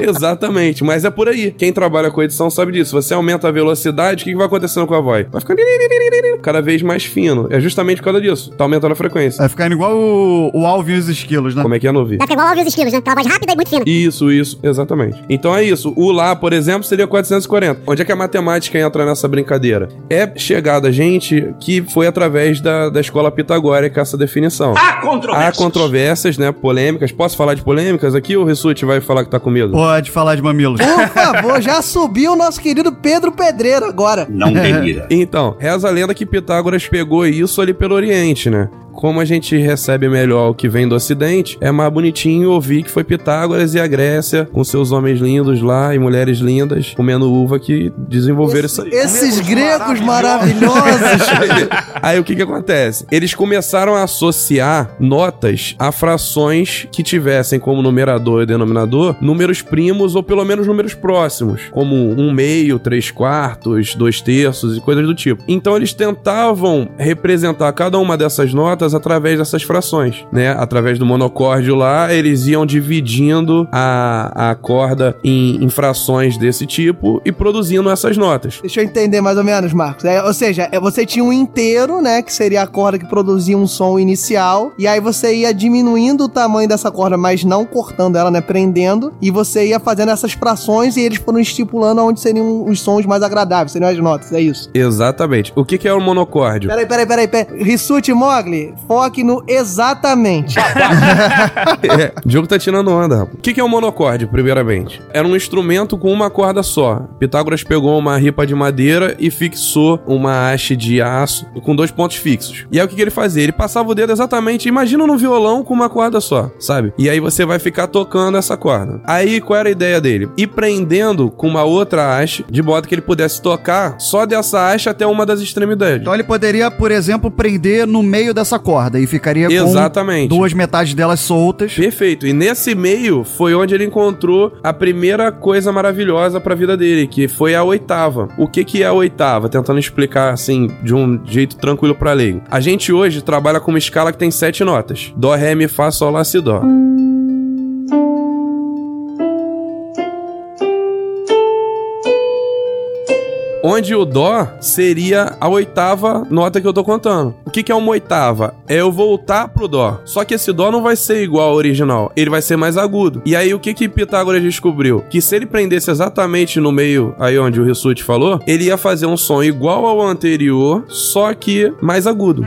Exatamente, mas é por aí. Quem trabalha com edição sabe disso. Você aumenta a velocidade, o que, que vai acontecendo com a voz? Vai ficando *laughs* cada vez mais fino. É justamente por causa disso. Tá aumentando a frequência. Vai ficando igual o, o Alvin e os esquilos, né? Como é que é, Novi? Vai ficar igual ouvir os estilos, né? Aquela voz rápida e muito fina. Isso, isso, exatamente. Então é isso. O Lá, por exemplo, seria 440. Onde é que a matemática entra nessa brincadeira? É chegada a gente que foi através da, da escola pitagórica essa definição. Há controvérsias. Há controvérsias, né? Polêmicas. Posso falar de polêmicas aqui ou o Rissuti vai falar que tá com medo? Pode falar de mamilos. Por favor, já subiu o nosso querido Pedro Pedreiro agora. Não *laughs* delira. Então, reza a lenda que Pitágoras pegou isso ali pelo Oriente, né? Como a gente recebe melhor o que vem do Ocidente, é mais bonitinho ouvir que foi Pitágoras e a Grécia, com seus homens lindos lá e mulheres lindas, comendo uva, que desenvolveram isso aí. Esses gregos maravilhosos. *laughs* Aí o que que acontece? Eles começaram a associar notas a frações que tivessem como numerador e denominador números primos ou pelo menos números próximos, como um meio, três quartos, dois terços e coisas do tipo. Então eles tentavam representar cada uma dessas notas através dessas frações, né? Através do monocórdio lá, eles iam dividindo a, a corda em, em frações desse tipo e produzindo essas notas. Deixa eu entender mais ou menos, Marcos. É, ou seja, é, você tinha um inteiro, né? Que seria a corda que produzia um som inicial. E aí você ia diminuindo o tamanho dessa corda, mas não cortando ela, né? Prendendo. E você ia fazendo essas frações e eles foram estipulando onde seriam os sons mais agradáveis, seriam as notas. É isso. Exatamente. O que, que é o monocórdio? Peraí, peraí, peraí, peraí. Rissuti Mogli, foque no exatamente. *laughs* É, o Diogo tá tirando onda, rapaz. O que, que é um monocorde, primeiramente? Era um instrumento com uma corda só. Pitágoras pegou uma ripa de madeira e fixou uma haste de aço com dois pontos fixos. E aí o que, que ele fazia? Ele passava o dedo exatamente, imagina no violão com uma corda só, sabe? E aí você vai ficar tocando essa corda. Aí qual era a ideia dele? Ir prendendo com uma outra haste, de modo que ele pudesse tocar só dessa haste até uma das extremidades. Então ele poderia, por exemplo, prender no meio dessa corda e ficaria Exatamente. com duas metades delas soltas. Perfeito. E nesse meio foi onde ele encontrou a primeira coisa maravilhosa pra vida dele, que foi a oitava. O que que é a oitava? Tentando explicar assim de um jeito tranquilo pra leigo. A gente hoje trabalha com uma escala que tem sete notas: dó, ré, mi, fá, sol, lá, si, dó. Onde o Dó seria a oitava nota que eu tô contando. O que, que é uma oitava? É eu voltar pro Dó. Só que esse Dó não vai ser igual ao original. Ele vai ser mais agudo. E aí, o que que Pitágoras descobriu? Que se ele prendesse exatamente no meio, aí onde o Rissuti falou, ele ia fazer um som igual ao anterior, só que mais agudo.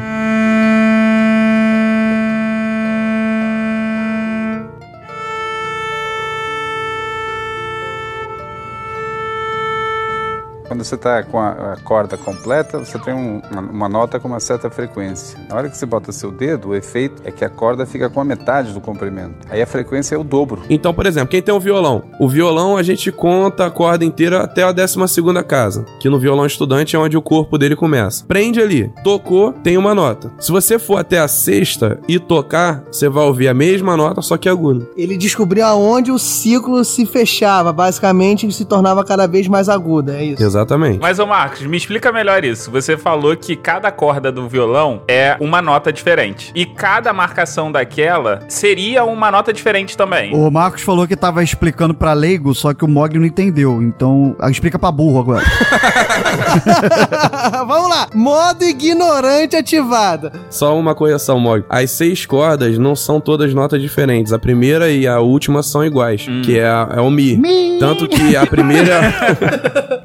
Quando você está com a, a corda completa, você tem um- uma, uma nota com uma certa frequência. Na hora que você bota seu dedo, o efeito é que a corda fica com a metade do comprimento. Aí a frequência é o dobro. Então, por exemplo, quem tem um violão? O violão a gente conta a corda inteira até a 12 segunda casa, que no violão estudante é onde o corpo dele começa. Prende ali, tocou, tem uma nota. Se você for até a sexta e tocar, você vai ouvir a mesma nota, só que aguda. Ele descobriu aonde o ciclo se fechava, basicamente, e se tornava cada vez mais aguda, é isso. Exatamente. Mas, ô Marcos, me explica melhor isso. Você falou que cada corda do violão é uma nota diferente. E cada marcação daquela seria uma nota diferente também. O Marcos falou que tava explicando pra leigo, só que o Mogli não entendeu. Então, ah, explica pra burro agora. *laughs* Vamos lá. Modo ignorante ativado. Só uma correção, Mog. As seis cordas não são todas notas diferentes. A primeira e a última são iguais, que é, a- é o Mi. Tanto que a primeira.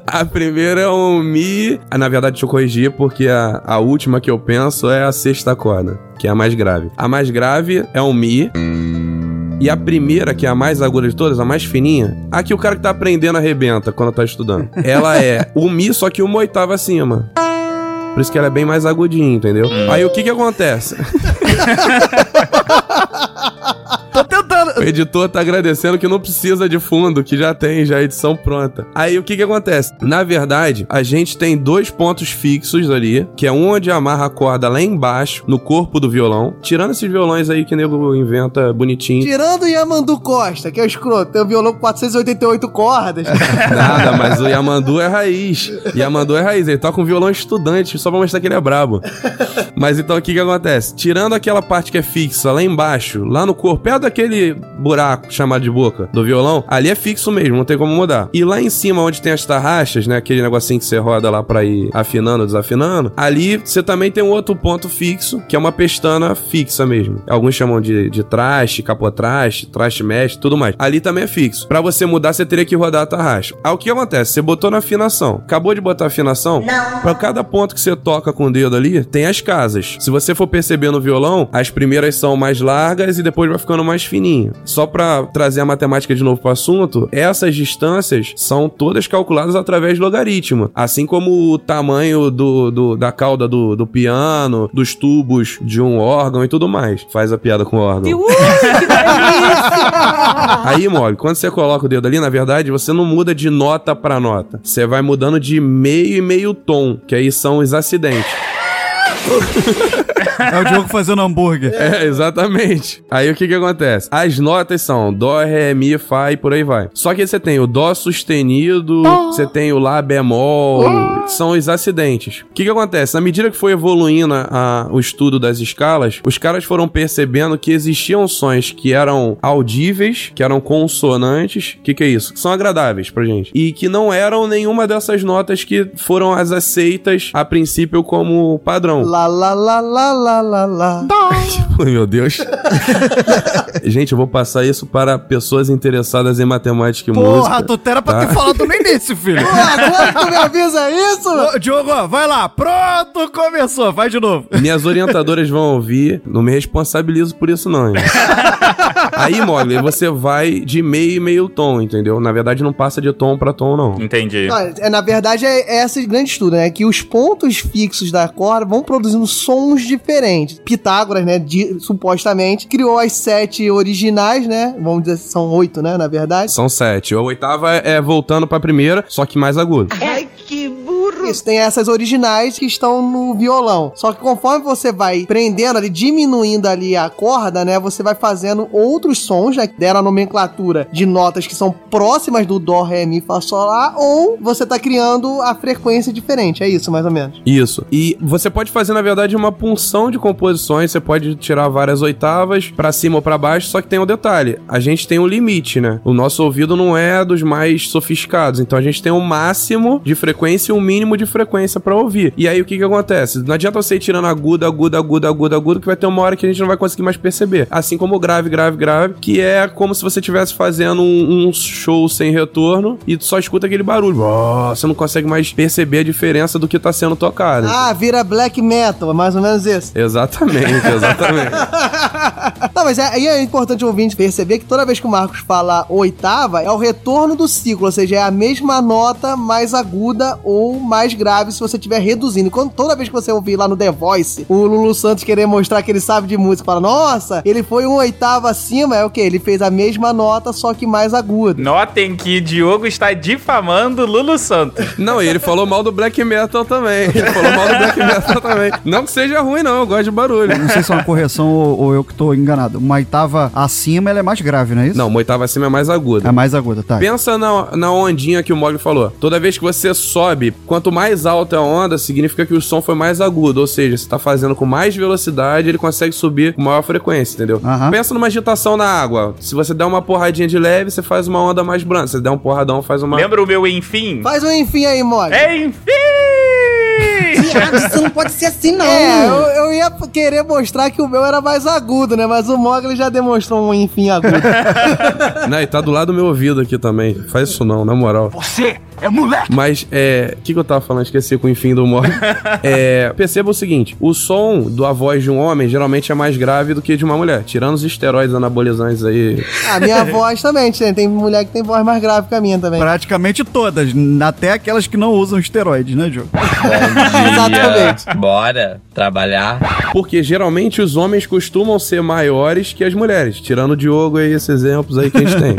*laughs* *laughs* a primeira é um Mi. Ah, Na verdade, deixa eu corrigir, porque a, a última que eu penso é a sexta corda, que é a mais grave. A mais grave é um Mi. E a primeira, que é a mais aguda de todas, a mais fininha, a que o cara que tá aprendendo arrebenta quando tá estudando. Ela é o Mi, só que uma oitava acima. Por isso que ela é bem mais agudinha, entendeu? Aí o que que acontece? *laughs* O editor tá agradecendo que não precisa de fundo, que já tem já a edição pronta. Aí o que que acontece? Na verdade, a gente tem dois pontos fixos ali, que é um onde amarra a corda lá embaixo, no corpo do violão. Tirando esses violões aí que o nego inventa bonitinho. Tirando o Yamandu Costa, que é o escroto, tem um violão com 488 cordas. *laughs* Nada, mas o Yamandu é raiz. Yamandu é raiz, ele toca um violão estudante, só pra mostrar que ele é brabo. Mas então o que que acontece? Tirando aquela parte que é fixa lá embaixo, lá no corpo, perto daquele buraco chamado de boca do violão, ali é fixo mesmo, não tem como mudar. E lá em cima, onde tem as tarraxas, né, aquele negocinho que você roda lá pra ir afinando, desafinando, ali você também tem um outro ponto fixo, que é uma pestana fixa mesmo. Alguns chamam de, de traste, capotraste, traste mesh, tudo mais. Ali também é fixo. Pra você mudar, você teria que rodar a tarraxa. Aí o que acontece? Você botou na afinação. Acabou de botar a afinação? Não. Pra cada ponto que você toca com o dedo ali, tem as casas. Se você for perceber no violão, as primeiras são mais largas e depois vai ficando mais fininho. Só pra trazer a matemática de novo pro assunto, essas distâncias são todas calculadas através de logaritmo. Assim como o tamanho do, do- da cauda do, do piano, dos tubos de um órgão e tudo mais. Faz a piada com o órgão. *laughs* Aí, Mog, quando você coloca o dedo ali, na verdade, você não muda de nota pra nota. Você vai mudando de meio e meio tom, que aí são os acidentes. *laughs* É o Diogo fazendo hambúrguer. É, exatamente. Aí o que que acontece? As notas são dó, ré, mi, fá e por aí vai. Só que você tem o dó sustenido, você tem o lá bemol, são os acidentes. O que que acontece? Na medida que foi evoluindo a- a- o estudo das escalas, os caras foram percebendo que existiam sons que eram audíveis, que eram consonantes. O que que é isso? Que são agradáveis pra gente. E que não eram nenhuma dessas notas que foram as aceitas a princípio como padrão. Lá, lá, lá, lá, lá, lá, lá, lá. Ai, *laughs* meu Deus. *laughs* Gente, eu vou passar isso para pessoas interessadas em matemática e música. Porra, tu era pra tá? ter falado no início, filho. Pô, agora tu me avisa isso? Ô, Diogo, vai lá. Pronto, começou. Vai de novo. Minhas orientadoras vão ouvir, não me responsabilizo por isso não. hein? *laughs* *laughs* Aí, Mogli, você vai de meio e meio tom, entendeu? Na verdade, não passa de tom pra tom, não. Entendi. Não, é, na verdade, é, é esse grande estudo, né? Que os pontos fixos da corda vão produzindo sons diferentes. Pitágoras, né? de- supostamente, criou as sete originais, né? Vamos dizer, são oito, né? Na verdade. São sete. A oitava é é voltando pra primeira, só que mais agudo. Burro! Isso, tem essas originais que estão no violão. Só que conforme você vai prendendo ali, diminuindo ali a corda, né? Você vai fazendo outros sons, né? Deram a nomenclatura de notas que são próximas do Dó, Ré, Mi, Fá, Sol, Lá. Ou você tá criando a frequência diferente. É isso, mais ou menos. Isso. E você pode fazer, na verdade, uma punção de composições. Você pode tirar várias oitavas pra cima ou pra baixo, só que tem um detalhe. A gente tem um limite, né? O nosso ouvido não é dos mais sofisticados. Então a gente tem um máximo de frequência e um mínimo de frequência pra ouvir. E aí o que que acontece? Não adianta você ir tirando agudo, agudo, agudo, agudo, agudo, que vai ter uma hora que a gente não vai conseguir mais perceber. Assim como grave, grave, grave, que é como se você estivesse fazendo um, um show sem retorno e só escuta aquele barulho. Oh, você não consegue mais perceber a diferença do que tá sendo tocado. Ah, vira black metal, é mais ou menos isso. Exatamente, *laughs* exatamente. Não, mas é- aí é importante o ouvinte perceber que toda vez que o Marcos fala oitava, é o retorno do ciclo, ou seja, é a mesma nota mais aguda ou mais grave se você estiver reduzindo. Quando, toda vez que você ouvir lá no The Voice, o Lulu Santos querer mostrar que ele sabe de música, fala, nossa, ele foi um oitavo acima, é o quê? Ele fez a mesma nota, só que mais aguda. Notem que Diogo está difamando Lulu Santos. Não, e ele falou mal do black metal também. Ele falou mal do black metal também. Não que seja ruim, não, eu gosto de barulho. Não sei se é uma correção ou, ou eu que tô enganado. Uma oitava acima, ela é mais grave, não é isso? Não, uma oitava acima é mais aguda. É mais aguda, tá. Pensa na, na ondinha que o Mogli falou. Toda vez que você sobe, quanto mais alta é a onda, significa que o som foi mais agudo. Ou seja, você tá fazendo com mais velocidade, ele consegue subir com maior frequência, entendeu? Pensa numa agitação na água. Se você der uma porradinha de leve, você faz uma onda mais branda. Se você der um porradão, faz uma. Lembra o meu enfim? Faz um enfim aí, Mod. Enfim! Viado, isso não pode ser assim, não. É, eu, eu ia querer mostrar que o meu era mais agudo, né? Mas o Mogli já demonstrou um enfim agudo. *laughs* Não, e tá do lado do meu ouvido aqui também. Faz isso não, na moral. Você é moleque! Mas, é. O que, que eu tava falando? Esqueci com o enfim do humor. *laughs* é. Perceba o seguinte: o som da voz de um homem geralmente é mais grave do que de uma mulher. Tirando os esteroides anabolizantes aí. A minha *laughs* voz também, tem, tem mulher que tem voz mais grave que a minha também. Praticamente todas, até aquelas que não usam esteroides, né, Diogo? *laughs* Exatamente. Bora trabalhar. Porque geralmente os homens costumam ser maiores que as mulheres. Tirando o Diogo aí, esses exemplos aí que a gente tem.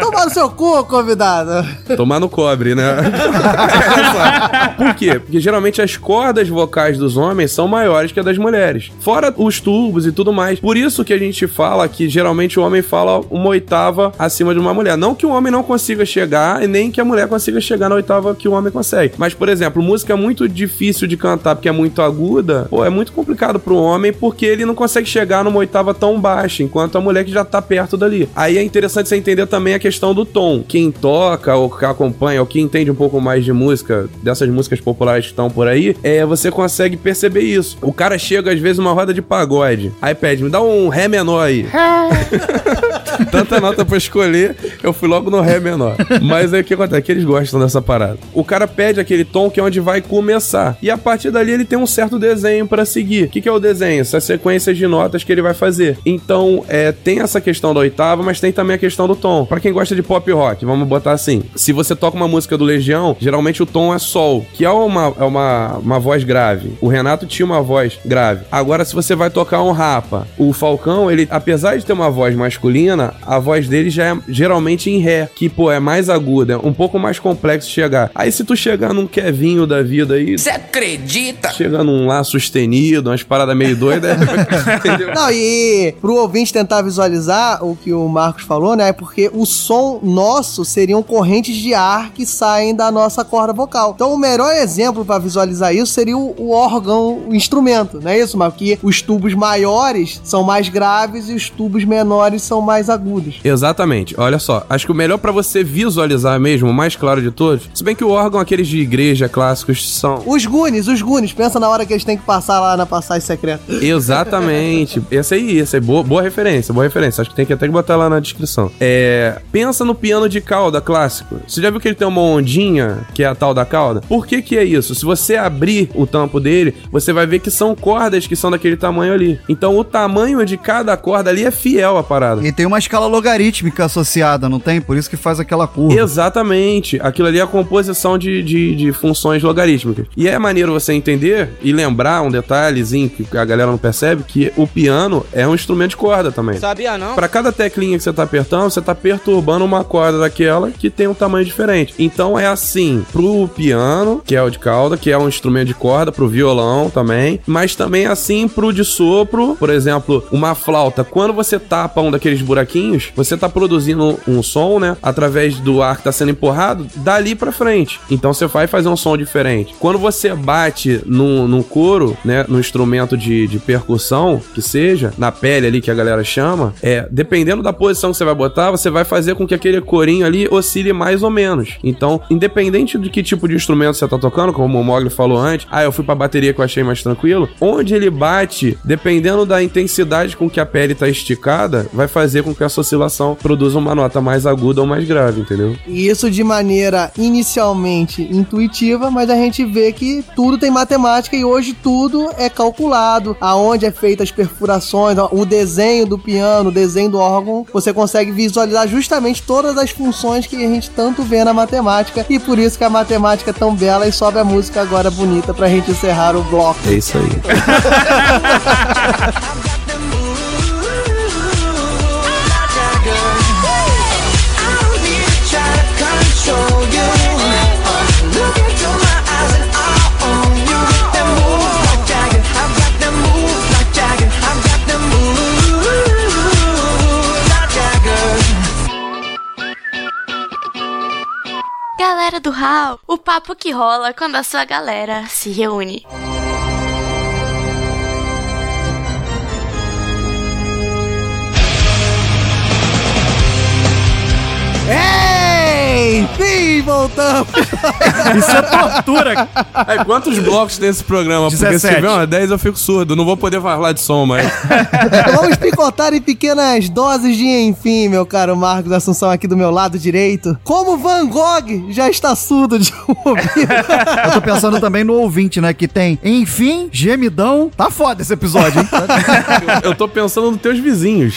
Toma no seu cu, convidado. Tomar no cobre, né? *laughs* Só. Por quê? Porque geralmente as cordas vocais dos homens são maiores que a das mulheres. Fora os tubos e tudo mais. Por isso que a gente fala que geralmente o homem fala uma oitava acima de uma mulher. Não que o homem não consiga chegar e nem que a mulher consiga chegar na oitava que o homem consegue. Mas, por exemplo, música é muito difícil de cantar porque é muito aguda. Pô, é muito complicado pro homem porque ele não consegue chegar numa oitava tão baixa, enquanto a mulher que já tá perto dali. Aí é interessante você entender também a questão do tom. Quem toca ou que acompanha ou que entende um pouco mais de música, dessas músicas populares que estão por aí, é, você consegue perceber isso. O cara chega às vezes numa roda de pagode, aí pede, me dá um ré menor aí. *laughs* Tanta nota pra escolher, eu fui logo no Ré menor. Mas aí o que acontece? É que eles gostam dessa parada. O cara pede aquele tom que é onde vai começar. E a partir dali ele tem um certo desenho pra seguir. O que, que é o desenho? Essas sequências de notas que ele vai fazer. Então, é, tem essa questão da oitava, mas tem também a questão do tom. Pra quem gosta de pop rock, vamos botar assim. Se você toca uma música do Legião, geralmente o tom é sol, que é uma, é uma, uma voz grave. O Renato tinha uma voz grave. Agora, se você vai tocar um rapa, o Falcão, ele, apesar de ter uma voz masculina, a voz dele já é geralmente em ré, que, pô, é mais aguda, é um pouco mais complexo chegar. Aí se tu chegar num Kevinho da vida aí, Você acredita? chega num lá sustenido, umas paradas meio doidas, *laughs* entendeu? Não, e pro ouvinte tentar visualizar o que o Marcos falou, né? Porque o som nosso seriam correntes de ar que saem da nossa corda vocal. Então, o melhor exemplo pra visualizar isso seria o, o órgão, o instrumento, não é isso, Marcos? Que os tubos maiores são mais graves e os tubos menores são mais agudos. Exatamente. Olha só, acho que o melhor pra você visualizar mesmo, o mais claro de todos, se bem que o órgão aqueles de igreja clássicos são Os Goonies, os Goonies. Pensa na hora que eles têm que passar lá na passagem secreta. Exatamente. *laughs* Essa aí, essa aí, boa, boa referência, boa referência. Acho que tem que até botar lá na descrição. É, pensa no piano de cauda clássico. Você já viu que ele tem uma ondinha, que é a tal da cauda? Por que que é isso? Se você abrir o tampo dele, você vai ver que são cordas que são daquele tamanho ali. Então o tamanho de cada corda ali é fiel à parada. E tem uma escala logarítmica associada, não tem? Por isso que faz aquela curva. Exatamente. Aquilo ali é a composição de, de, de funções logarítmicas. E é maneiro você entender e lembrar um detalhezinho que a galera não percebe, que o piano é um instrumento de corda também. Sabia não? Pra cada teclinha que você tá apertando, você tá perturbando uma corda daquela que tem um tamanho diferente. Então é assim, pro piano, que é o de cauda, que é um instrumento de corda, pro violão também, mas também é assim pro de sopro, por exemplo, uma flauta. Quando você tapa um daqueles buraquinhos, você tá produzindo um som, né, através do ar que tá sendo empurrado, dali pra frente. Então você vai fazer um som diferente. Quando você bate no, no couro, né, no instrumento de, de percussão, que seja, na pele ali que a galera chama, é, dependendo da posição que você vai botar, você vai fazer com que aquele corinho ali oscile mais ou menos. Então, independente de que tipo de instrumento você tá tocando, como o Mogli falou antes, ah, eu fui pra bateria que eu achei mais tranquilo, onde ele bate, dependendo da intensidade com que a pele tá esticada, vai fazer com que essa oscilação produza uma nota mais aguda ou mais grave, entendeu? E isso de maneira inicialmente intuitiva, mas a gente vê que tudo tem matemática e hoje tudo é calculado. Aonde é feita as perfurações, o desenho do piano, o desenho do órgão, você consegue visualizar justamente todas as funções que a gente tanto vê na matemática e por isso que a matemática é tão bela e sobe a música agora bonita pra gente encerrar o bloco. É isso aí. *laughs* O papo que rola quando a sua galera se reúne. Enfim, voltamos! *laughs* Isso é tortura. Aí, quantos blocos tem esse programa? Porque se 17. tiver uma 10 eu fico surdo. Não vou poder falar de som mais. *laughs* Vamos picotar em pequenas doses de enfim, meu caro Marcos Assunção aqui do meu lado direito. Como Van Gogh já está surdo de ouvir. *laughs* Eu tô pensando também no ouvinte, né? Que tem, enfim, gemidão. Tá foda esse episódio, hein? eu tô pensando nos teus vizinhos.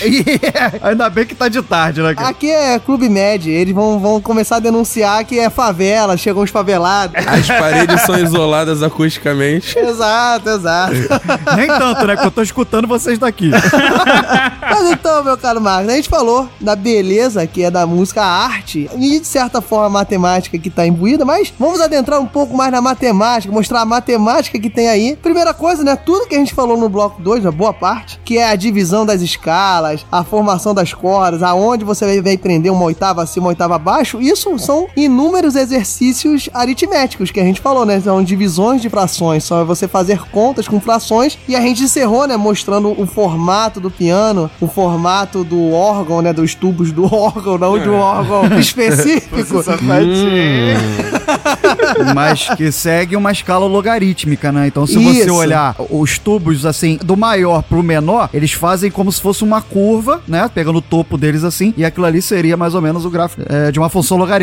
Ainda bem que tá de tarde, né? cara? Aqui é Clube Med, eles vão, vão começar a denunciar que é favela, chegam os favelados. *laughs* As paredes são isoladas acusticamente. Exato, exato. *laughs* Nem tanto, né? Que eu tô escutando vocês daqui. *laughs* Mas então, meu caro Marcos, a gente falou da beleza que é da música, a arte, e de certa forma a matemática que tá imbuída, mas vamos adentrar um pouco mais na matemática, mostrar a matemática que tem aí. Primeira coisa, né? Tudo que a gente falou no bloco 2, a boa parte, que é a divisão das escalas, a formação das cordas, aonde você vai, vai prender uma oitava acima, uma oitava abaixo, isso são inúmeros exercícios aritméticos que a gente falou, né? São divisões de frações, só é você fazer contas com frações e a gente encerrou, né? Mostrando o formato do piano, o formato do órgão, né? Dos tubos do *laughs* órgão, não de um órgão *laughs* específico. Mas que segue uma escala logarítmica, né? Então, se você Isso. olhar os tubos, assim, do maior pro menor, eles fazem como se fosse uma curva, né? Pegando o topo deles assim, e aquilo ali seria mais ou menos o gráfico é, de uma função logarítmica.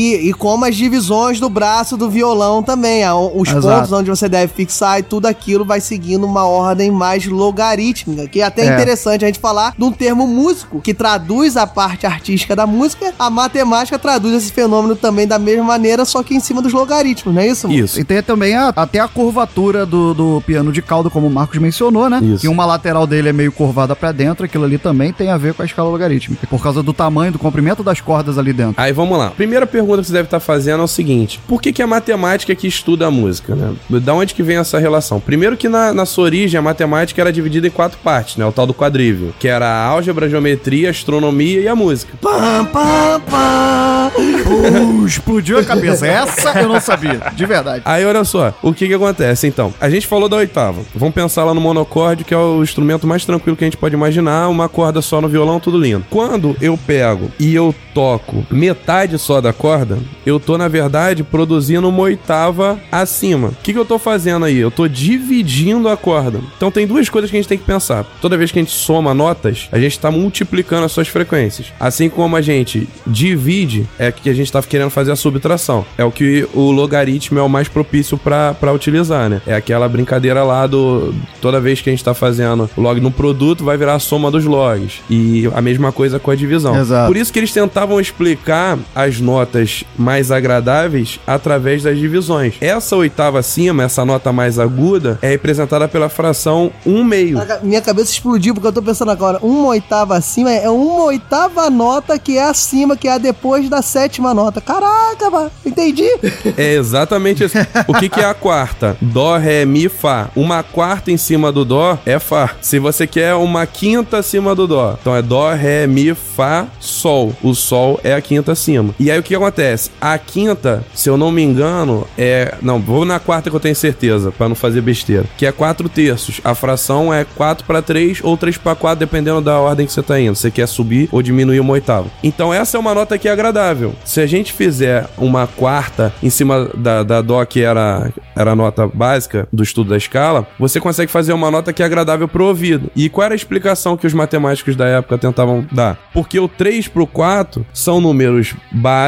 E, e como as divisões do braço do violão também, os Exato. pontos onde você deve fixar e tudo aquilo vai seguindo uma ordem mais logarítmica, que é até É. interessante a gente falar de um termo músico, que traduz a parte artística da música, a matemática traduz esse fenômeno também da mesma maneira, só que em cima dos logaritmos, não é isso? mano? E tem também a- até a curvatura do, do piano de cauda, como o Marcos mencionou, né? Isso. Que uma lateral dele é meio curvada pra dentro, aquilo ali também tem a ver com a escala logarítmica, por causa do tamanho, do comprimento das cordas ali dentro. Aí vamos lá. Primeira pergunta que você deve estar fazendo é o seguinte: por que, que a matemática que estuda a música, né? Da onde que vem essa relação? Primeiro que na, na sua origem a matemática era dividida em quatro partes, né? O tal do quadrívio, que era a álgebra, a geometria, a astronomia e a música. Pam, pam, pam. Uh, explodiu a cabeça. É Essa eu não sabia, de verdade. Aí olha só, o que que acontece então? A gente falou da oitava. Vamos pensar lá no monocorde, que é o instrumento mais tranquilo que a gente pode imaginar, uma corda só no violão, tudo lindo. Quando eu pego e eu toco metade só da corda, eu tô na verdade produzindo uma oitava acima. O que que eu tô fazendo aí? Eu tô dividindo a corda. Então tem duas coisas que a gente tem que pensar. Toda vez que a gente soma notas, a gente tá multiplicando as suas frequências. Assim como a gente divide, é que a gente tá querendo fazer a subtração. É o que o logaritmo é o mais propício pra pra utilizar, né? É aquela brincadeira lá do. Toda vez que a gente tá fazendo o log no produto, vai virar a soma dos logs. E a mesma coisa com a divisão. Exato. Por isso que eles tentavam explicar as notas mais agradáveis através das divisões. Essa oitava acima, essa nota mais aguda, é representada pela fração 1 meio. Minha cabeça explodiu porque eu tô pensando agora, uma oitava acima é uma oitava nota que é acima, que é a depois da sétima nota. Caraca, mano, entendi. É exatamente isso. O que, que é a quarta? Dó, Ré, Mi, Fá. Uma quarta em cima do Dó é Fá. Se você quer uma quinta acima do Dó, então é Dó, Ré, Mi, Fá, Sol. O Sol é a quinta acima. E aí o que acontece? A quinta, se eu não me engano, é. Não, vou na quarta que eu tenho certeza, pra não fazer besteira. Que é 4 terços. A fração é 4 para 3 ou 3 para 4, dependendo da ordem que você tá indo. Você quer subir ou diminuir uma oitava. Então essa é uma nota que é agradável. Se a gente fizer uma quarta em cima da, da Dó, que era, era a nota básica do estudo da escala, você consegue fazer uma nota que é agradável pro ouvido. E qual era a explicação que os matemáticos da época tentavam dar? Porque o 3 pro 4 são números básicos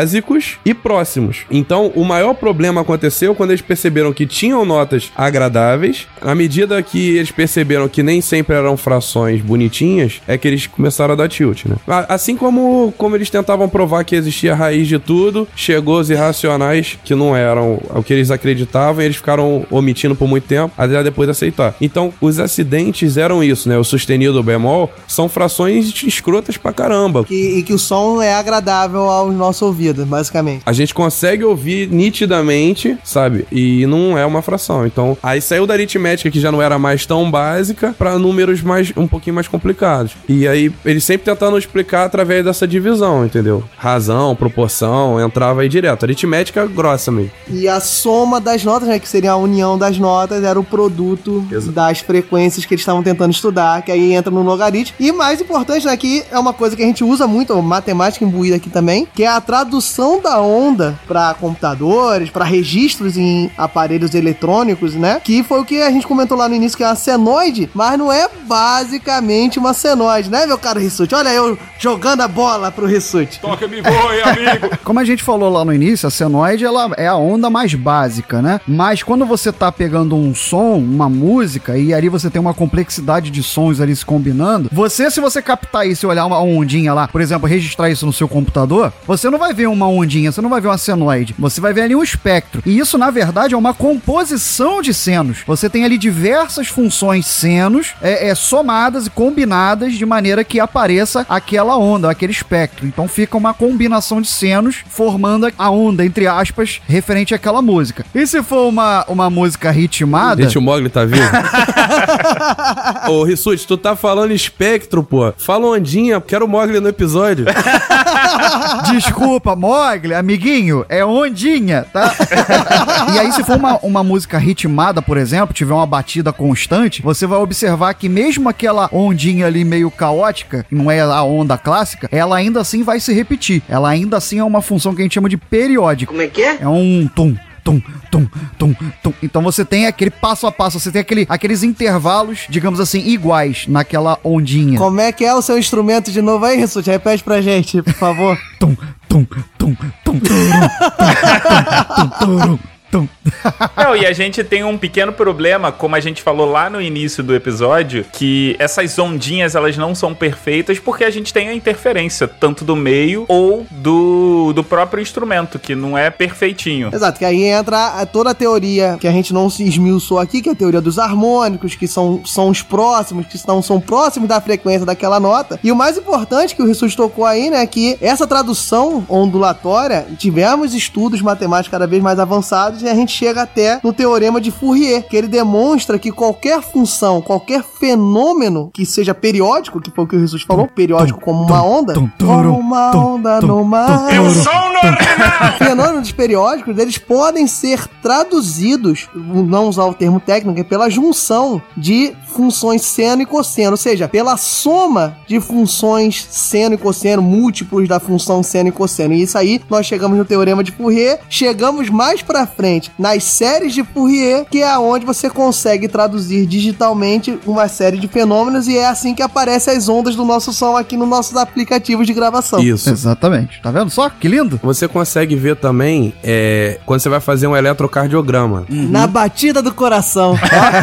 e próximos. Então o maior problema aconteceu quando eles perceberam que tinham notas agradáveis. À medida que eles perceberam que nem sempre eram frações bonitinhas, é que eles começaram a dar tilt, né? Assim como, como eles tentavam provar que existia a raiz de tudo, chegou os irracionais que não eram o que eles acreditavam e eles ficaram omitindo por muito tempo, até depois aceitar. Então, os acidentes eram isso, né? O sustenido, o bemol, são frações escrotas pra caramba. E que o som é agradável ao nosso basicamente. A gente consegue ouvir nitidamente, sabe? E não é uma fração. Então, aí saiu da aritmética que já não era mais tão básica pra números mais um pouquinho mais complicados. E aí eles sempre tentando explicar através dessa divisão, entendeu? Razão, proporção, entrava aí direto. Aritmética grossa mesmo. E a soma das notas, né, que seria a união das notas, era o produto das frequências que eles estavam tentando estudar, que aí entra no logaritmo. E mais importante, né, que é uma coisa que a gente usa muito, matemática imbuída aqui também, que é a tradução da onda para computadores, para registros em aparelhos eletrônicos, né? Que foi o que a gente comentou lá no início, que é uma senoide, mas não é basicamente uma senoide, né, meu caro Rissuti? Olha eu jogando a bola pro Rissuti. Toca-me voe, amigo. *laughs* Como a gente falou lá no início, a senoide ela é a onda mais básica, né? Mas quando você tá pegando um som, uma música, e ali você tem uma complexidade de sons ali se combinando, você, se você captar isso e olhar uma ondinha lá, por exemplo, registrar isso no seu computador, você não vai ver uma ondinha, você não vai ver uma senoide, você vai ver ali um espectro. E isso, na verdade, é uma composição de senos. Você tem ali diversas funções senos é, é, somadas e combinadas de maneira que apareça aquela onda, aquele espectro. Então fica uma combinação de senos formando a onda, entre aspas, referente àquela música. E se for uma, uma música ritmada. Gente, o Mogli tá vivo? *laughs* Ô, Rissuti, tu tá falando espectro, pô. Fala ondinha, quero o Mogli no episódio. *laughs* Desculpa, Mogli, amiguinho, é ondinha, tá? *laughs* e aí, se for uma, uma música ritmada, por exemplo, tiver uma batida constante, você vai observar que mesmo aquela ondinha ali meio caótica, que não é a onda clássica, ela ainda assim vai se repetir. Ela ainda assim é uma função que a gente chama de periódico. Como é que é? É um tum, tum, tum, tum, tum. Então você tem aquele passo a passo, você tem aquele, aqueles intervalos, digamos assim, iguais naquela ondinha. Como é que é o seu instrumento de novo aí, Rissuti? Repete pra gente, por favor. tum, tum, tum, tum, turum, tum, tum, turum, tum. *laughs* Não, e a gente tem um pequeno problema, como a gente falou lá no início do episódio, que essas ondinhas elas não são perfeitas porque a gente tem a interferência tanto do meio ou do, do próprio instrumento, que não é perfeitinho. Exato, que aí entra toda a teoria que a gente não se esmiuçou aqui, que é a teoria dos harmônicos, que são sons próximos, que não são próximos da frequência daquela nota. E o mais importante que o Rissus tocou aí, né, que essa tradução ondulatória, tivemos estudos matemáticos cada vez mais avançados e a gente chega até no teorema de Fourier, que ele demonstra que qualquer função, qualquer fenômeno que seja periódico, que foi o que o Jesus falou, periódico como uma onda, como uma onda no mar. Eu sou normal! Fenômenos periódicos, eles podem ser traduzidos, não usar o termo técnico, é pela junção de funções seno e cosseno, ou seja, pela soma de funções seno e cosseno, múltiplos da função seno e cosseno. E isso aí, nós chegamos no teorema de Fourier, chegamos mais pra frente nas séries de Fourier, que é aonde você consegue traduzir digitalmente uma série de fenômenos e é assim que aparecem as ondas do nosso som aqui nos nossos aplicativos de gravação. Isso. Exatamente. Tá vendo só? Que lindo. Você consegue ver também é, quando você vai fazer um eletrocardiograma. Na batida do coração.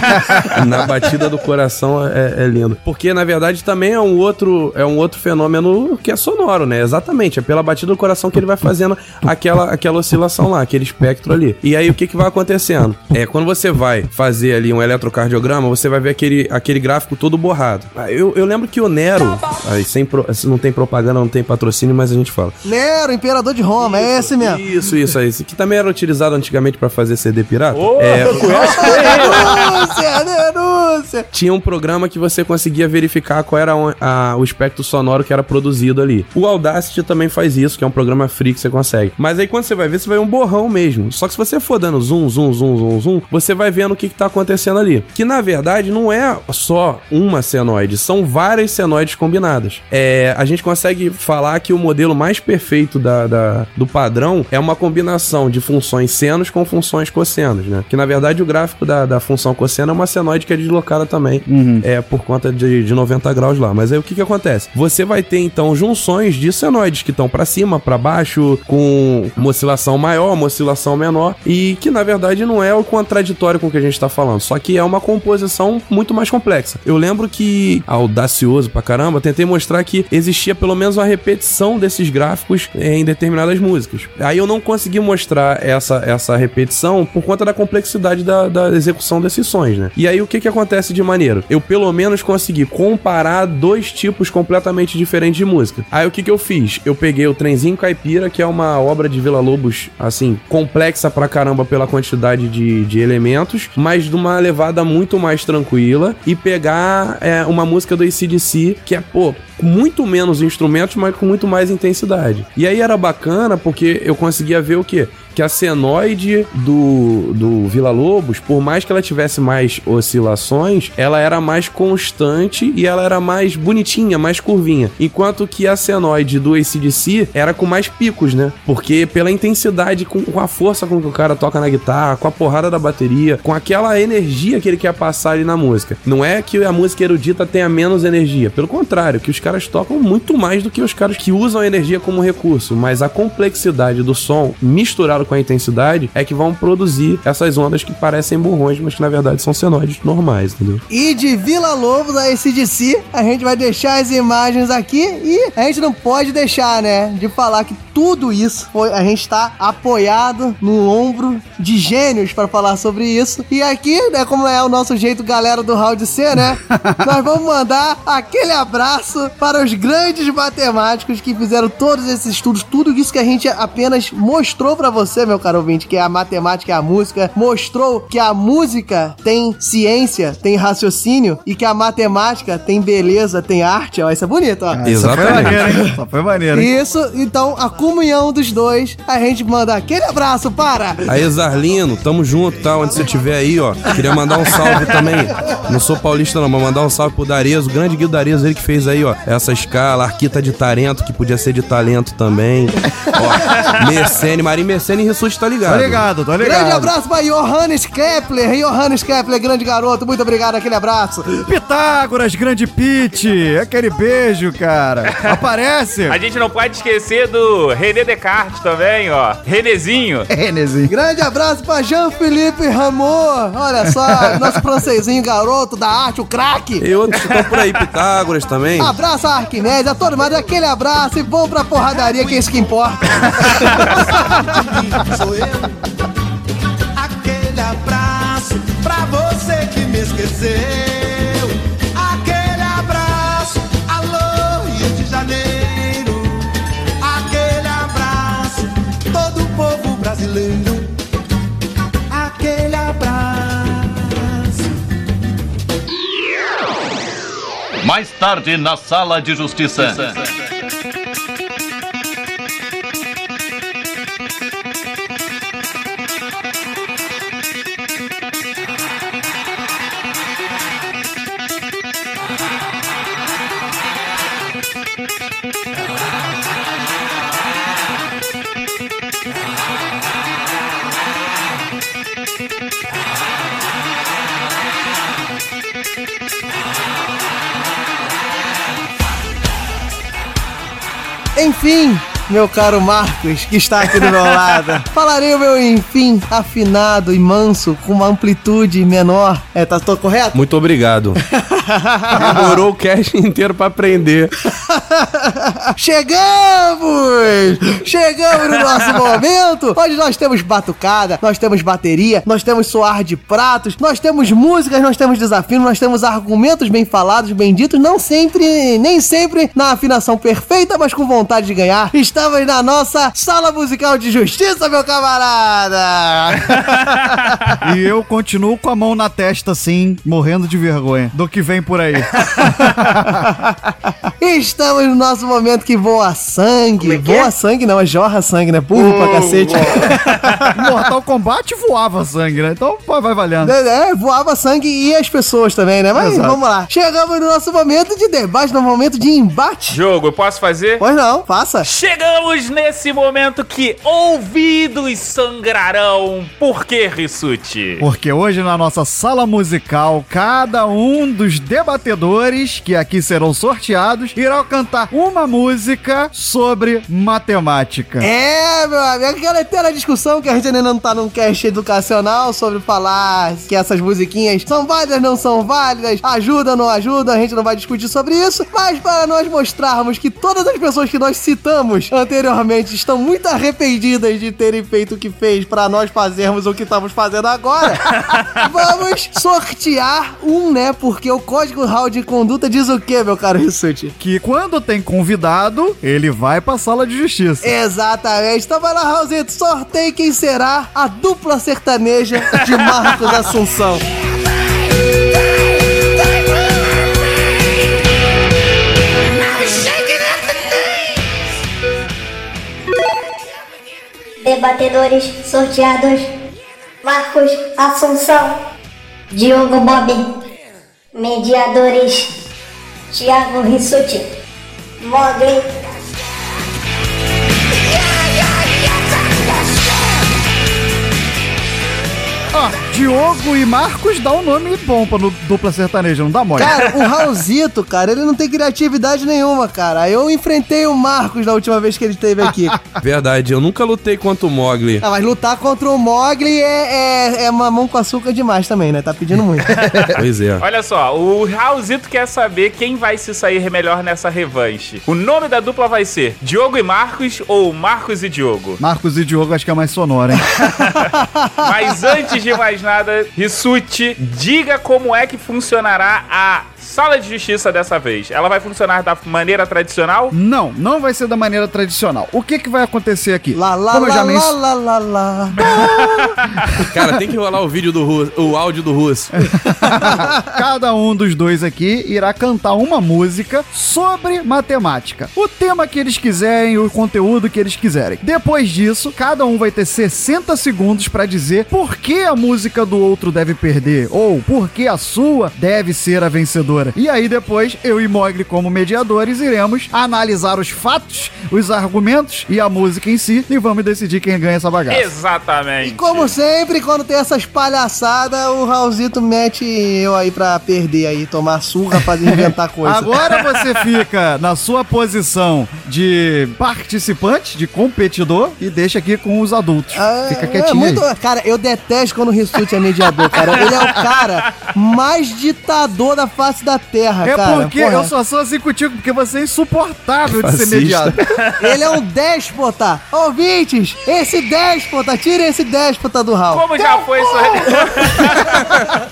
*laughs* Na batida do coração é, é lindo. Porque, na verdade, também é um outro é um outro fenômeno que é sonoro, né? Exatamente. É pela batida do coração que ele vai fazendo aquela, aquela oscilação lá, aquele espectro ali. E aí, o que, que vai acontecendo? É, quando você vai fazer ali um eletrocardiograma, você vai ver aquele, aquele gráfico todo borrado. Ah, Eu, eu lembro que o Nero, aí, sem pro- não tem propaganda, não tem patrocínio, mas a gente fala. Nero, imperador de Roma, é esse mesmo. Isso, isso, é isso. Que também era utilizado antigamente pra fazer CD pirata. Ô, é, *laughs* denúncia, denúncia. tinha um programa que você conseguia verificar qual era o- a- o espectro sonoro que era produzido ali. O Audacity também faz isso, que é um programa free que você consegue. Mas aí quando você vai ver, você vai ver um borrão mesmo. Só que se você for dando zoom, zoom, zoom, zoom, zoom, você vai vendo o que, que tá acontecendo ali. Que na verdade não é só uma senoide, são várias senoides combinadas. É, a gente consegue falar que o modelo mais perfeito da, da- do padrão é uma combinação de funções senos com funções cossenos, né? Que na verdade o gráfico da, da função cosseno é uma senoide que é deslocada também, é por conta de, de 90 graus lá. Mas aí o que que acontece? Você vai ter então junções de senoides que estão para cima, para baixo, com uma oscilação maior, uma oscilação menor, e que na verdade não é o contraditório com o que a gente tá falando, só que é uma composição muito mais complexa. Eu lembro que, audacioso pra caramba, tentei mostrar que existia pelo menos uma repetição desses gráficos eh, em determinadas músicas. Aí eu não consegui mostrar essa, essa repetição por conta da complexidade da, da execução desses sons, né? E aí o que que acontece de maneiro? Eu pelo menos consegui comparar dois tipos completamente diferentes de música. Aí o que que eu fiz? Eu peguei o Trenzinho Caipira, que é uma obra de Vila Lobos, assim, complexa pra caramba pela quantidade de, de elementos, mas de uma levada muito mais tranquila, e pegar é, uma música do ACDC, que é, pô, com muito menos instrumentos, mas com muito mais intensidade. E aí era bacana porque eu conseguia ver o quê? Que a senoide do, do Vila Lobos, por mais que ela tivesse mais oscilações, ela era mais constante e ela era mais bonitinha, mais curvinha. Enquanto que a senoide do ACDC era com mais picos, né? Porque pela intensidade, com, com a força com que o cara toca na guitarra, com a porrada da bateria, com aquela energia que ele quer passar ali na música. Não é que a música erudita tenha menos energia, pelo contrário, que os caras tocam muito mais do que os caras que usam a energia como recurso, mas a complexidade do som misturado com a intensidade é que vão produzir essas ondas que parecem borrões, mas que na verdade são senoides normais, entendeu? E de Vila Lobos a SDC, a gente vai deixar as imagens aqui e a gente não pode deixar, né, de falar que tudo isso foi, a gente tá apoiado no ombro de gênios para falar sobre isso. E aqui, né, como é o nosso jeito galera do Round C, né, *laughs* nós vamos mandar aquele abraço para os grandes matemáticos que fizeram todos esses estudos, tudo isso que a gente apenas mostrou para você, meu caro ouvinte, que é a matemática e a música, mostrou que a música tem ciência, tem raciocínio e que a matemática tem beleza, tem arte, ó, isso é bonito, ó. Essa foi maneiro, hein? Essa foi maneiro, hein? Isso, então a comunhão dos dois, a gente manda aquele abraço para. Aí, Zarlino, tamo junto, tá? Onde você estiver aí, ó. Queria mandar um salve também. Não sou paulista, não, mas mandar um salve pro Darezo, o grande Guido Darezo, ele que fez aí, ó, essa escala, Arquita de Tarento, que podia ser de talento também. Ó, Mercene, Marim Mercene e Rissuti, tá ligado? Tô ligado, tô Grande ligado. abraço para Johannes Kepler, Johannes Kepler, grande garoto, muito obrigado, aquele abraço. Pitágoras, grande Pete, aquele beijo, cara. Aparece. A gente não pode esquecer do René Descartes também, ó. Renezinho. *laughs* Renezinho. Grande abraço para Jean-Philippe Ramor, olha só, *laughs* nosso francesinho garoto da arte, o craque. E outros que estão por aí, Pitágoras também. Abraço a Arquimedes, a todo mundo, aquele abraço e vamos pra porradaria, que é isso que importa. *laughs* Sou eu. Aquele abraço pra você me esqueceu. Aquele abraço, alô, Rio de Janeiro. Aquele abraço, todo o povo brasileiro. Aquele abraço. Mais tarde, na Sala de Justiça. Justiça. Enfim, meu caro Marcos, que está aqui do meu *laughs* lado, falarei o meu enfim afinado e manso, com uma amplitude menor. É, tá tô correto? Muito obrigado. *laughs* Demorou o cast inteiro pra aprender. Chegamos! Chegamos no nosso momento, onde nós temos batucada, nós temos bateria, nós temos soar de pratos, nós temos músicas, nós temos desafios, nós temos argumentos bem falados, bem ditos, não sempre, nem sempre na afinação perfeita, mas com vontade de ganhar. Estamos na nossa sala musical de justiça, meu camarada! *laughs* E eu continuo com a mão na testa, assim, morrendo de vergonha do que vem por aí. *laughs* Estamos no nosso momento que voa sangue. voa sangue não, é jorra sangue, né? Burro pra cacete. *laughs* Mortal Kombat voava sangue, né? Então pô, vai valendo. É, é, voava sangue e as pessoas também, né? Mas Exato. vamos lá. Chegamos no nosso momento de debate, no momento de embate. Jogo, eu posso fazer? Pois não, faça. Chegamos nesse momento que ouvidos sangrarão. Por que, Rissuti? Porque hoje na nossa sala musical, cada um dos debatedores que aqui serão sorteados irá cantar uma música sobre matemática. É, meu amigo, aquela eterna discussão que a gente ainda não tá num cast educacional sobre falar que essas musiquinhas são válidas, não são válidas, ajudam, não ajudam, a gente não vai discutir sobre isso, mas para nós mostrarmos que todas as pessoas que nós citamos anteriormente estão muito arrependidas de terem feito o que fez para nós fazermos o que estamos fazendo agora, *laughs* vamos sortear um, né? Porque o código RAW de conduta diz o quê, meu caro Rissuti? Que quando tem convidado, ele vai pra sala de justiça. Exatamente. Então vai lá, Raulzito, sorteie quem será a dupla sertaneja de Marcos Assunção. Debatedores sorteados: Marcos Assunção, Diogo Bob. Mediadores: Thiago Rissuti, Mogli. Ó, Diogo e Marcos dá um nome bom pra no- dupla sertaneja, não dá mole. Cara, o Raulzito, cara, ele não tem criatividade nenhuma, cara. Eu enfrentei o Marcos na última vez que ele esteve aqui. *laughs* Verdade, eu nunca lutei contra o Mogli. Ah, mas lutar contra o Mogli é, é, é mamão com açúcar demais também, né? Tá pedindo muito. *laughs* Pois é. Olha só, o Raulzito quer saber quem vai se sair melhor nessa revanche. O nome da dupla vai ser Diogo e Marcos ou Marcos e Diogo? Marcos e Diogo acho que é mais sonoro, hein? *laughs* Mas antes de mais nada, Rissuti, diga como é que funcionará a sala de justiça dessa vez. Ela vai funcionar da maneira tradicional? Não, não vai ser da maneira tradicional. O que que vai acontecer aqui? Lá, lá, Como eu lá, já lá, mencionei. lá, lá, lá. *laughs* Cara, tem que rolar o vídeo do Russo, o áudio do Russo. *laughs* Cada um dos dois aqui irá cantar uma música sobre matemática. O tema que eles quiserem, o conteúdo que eles quiserem. Depois disso, cada um vai ter 60 segundos pra dizer por que a música do outro deve perder ou por que a sua deve ser a vencedora. E aí depois, eu e Mogli como mediadores iremos analisar os fatos, os argumentos e a música em si e vamos decidir quem ganha essa bagaça. Exatamente. E como sempre, quando tem essas palhaçadas, o Raulzito mete eu aí pra perder aí, tomar surra, fazer *laughs* inventar coisa. Agora você *laughs* fica na sua posição de participante, de competidor, e deixa aqui com os adultos. fica É quietinho muito, aí. cara, eu detesto quando o Rissuti é mediador, cara. Ele é o cara mais ditador da face da terra, É cara. porque Porra. eu só sou assim contigo, porque você é insuportável de ser Fascista. mediado. *laughs* Ele é um déspota. Ouvintes, esse déspota, tirem esse déspota do Raul. Como já foi sorteado.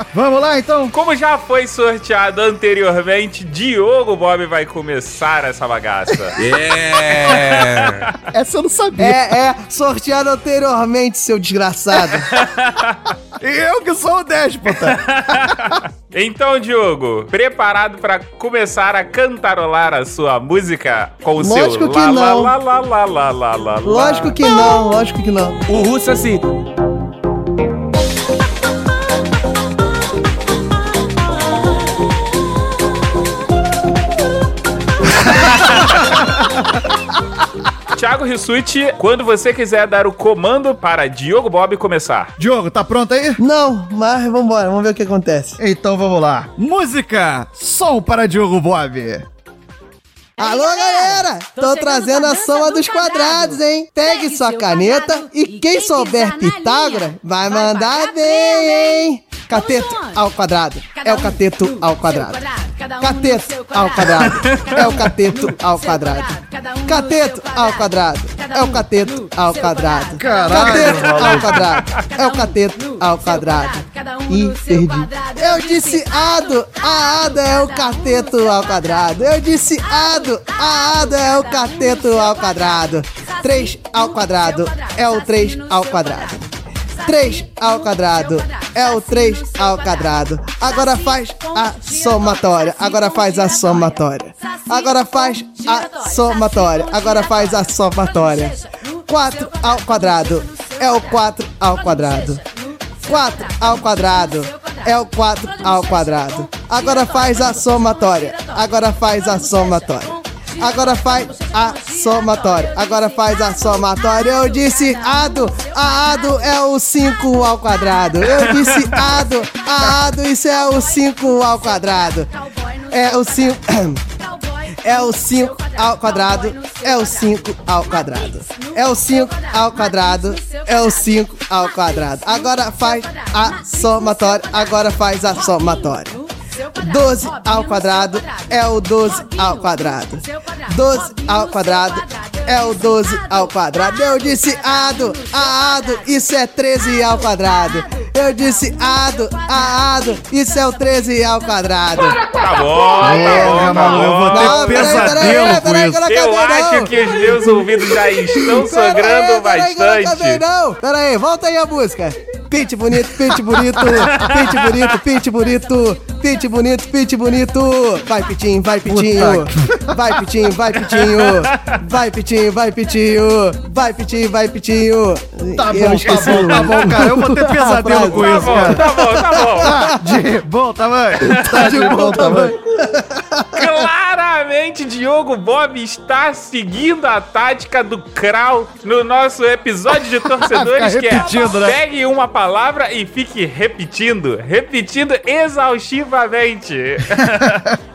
*laughs* Vamos lá então? Como já foi sorteado anteriormente, Diogo Bob vai começar essa bagaça. *laughs* É. Essa eu não sabia. É, é, sorteado anteriormente, seu desgraçado. Eu que sou o déspota. Então, Diogo, preparado pra começar a cantarolar a sua música com o Lógico seu que lá, não. lá, lá, lá, lá, lá, lá, lá. Lógico que não, lógico que não. O russo é assim. Thiago Rissuti, quando você quiser dar o comando para Diogo Bob começar. Diogo, tá pronto aí? Não, mas vambora, vamos ver o que acontece. Então vamos lá. Música, som para Diogo Bob. Alô, galera! Tô trazendo a soma dos quadrados, hein? Pegue sua caneta e quem souber Pitágoras vai mandar bem, hein? Cateto ao quadrado é o cateto ao quadrado. Cateto ao quadrado é o cateto ao quadrado. Cateto ao quadrado é o cateto ao quadrado. Cateto ao quadrado é o cateto ao quadrado. Ih, perdi. Eu disse ado, a ada é o cateto ao quadrado. Eu disse ado, a ada é o cateto ao quadrado. 3 ao quadrado é o 3 ao quadrado. 3 ao quadrado é o 3 ao quadrado. Agora faz a somatória. Agora faz a somatória. Agora faz a somatória. Agora faz a somatória. 4 ao quadrado é o 4 ao quadrado. 4 ao quadrado é o 4 ao quadrado. Agora faz a somatória. Agora faz a somatória. Agora faz a somatória. Agora faz a somatória. Eu disse ado. A ado é o 5 ao quadrado. Eu disse ado. A ado, isso é o 5 ao quadrado. É o 5. *clears throat* É o 5 ao quadrado, é o 5 ao quadrado. É o 5 ao quadrado, é o 5 ao quadrado. Agora faz a somatória, agora faz a somatória. 12 ao quadrado é o 12 ao quadrado. 12 ao quadrado é o 12 ao quadrado. Eu disse ado, a ado, isso é 13 ao quadrado. Eu disse ado, a ado, isso é o 13 ao quadrado. Tá bom, tá bom, tá bom. eu vou ter Não, peraí, pesadelo peraí, peraí, com peraí, isso. eu acho que os meus ouvidos já estão sangrando Peraí, bastante. não. Pera aí, volta aí a música. Pinte bonito, pinte bonito, pinte bonito, pinte bonito, pinte bonito, pinte bonito. Vai, pitinho, vai, pitinho. Vai, pitinho, vai, pitinho. Vai, pitinho, vai, pitinho. Vai, pitinho, vai, pitinho. Tá bom, esqueci tá bom, tá bom, cara. Eu vou ter pesadelo com Tá isso, bom, cara. tá bom, tá bom. Tá de bom tamanho. Tá de bom tamanho. Claramente, Diogo Bob está seguindo a tática do Krau no nosso episódio de *laughs* torcedores, que é né? pegue uma palavra e fique repetindo, repetindo exaustivamente. *laughs*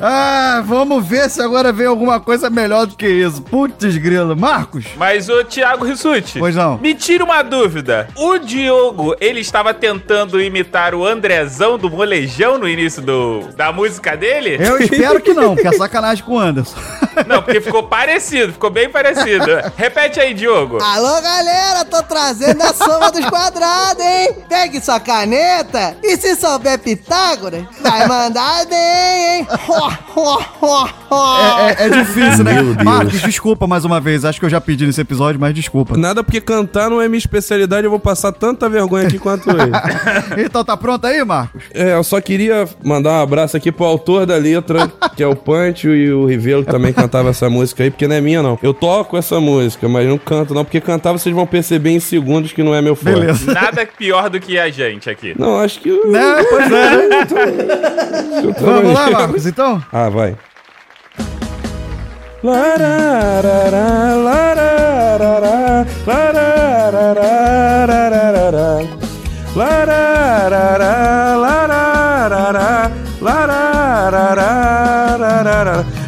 Ah, vamos ver se agora vem alguma coisa melhor do que isso. Putz, grilo. Marcos? Mas o Thiago Rissuti, Pois não. me tira uma dúvida. O Diogo, ele estava tentando imitar o Andrezão do Molejão no início do, da música dele? Eu espero que não, porque é sacanagem com o Anderson. *laughs* Não, porque ficou parecido, ficou bem parecido. Repete aí, Diogo. Alô, galera, tô trazendo a soma dos quadrados, hein? Pegue sua caneta e se souber Pitágoras, vai mandar bem, hein? Ho, ho, ho, ho. É, é- é *laughs* difícil, né? Meu Deus. Marcos, desculpa mais uma vez. Acho que eu já pedi nesse episódio, mas desculpa. Nada porque cantar não é minha especialidade, eu vou passar tanta vergonha aqui quanto *laughs* ele. então tá pronto aí, Marcos? É, eu só queria mandar um abraço aqui pro autor da letra, que é o Punch e o Rivelo, que também cantava essa música aí, porque não é minha não. Eu toco essa música, mas não canto não, porque cantar vocês vão perceber em segundos que não é meu forte. Beleza. Nada pior do que a gente aqui. Não, acho que... Né? Pois é, né? eu Vamos lá. Marcos, então? Ah, vai.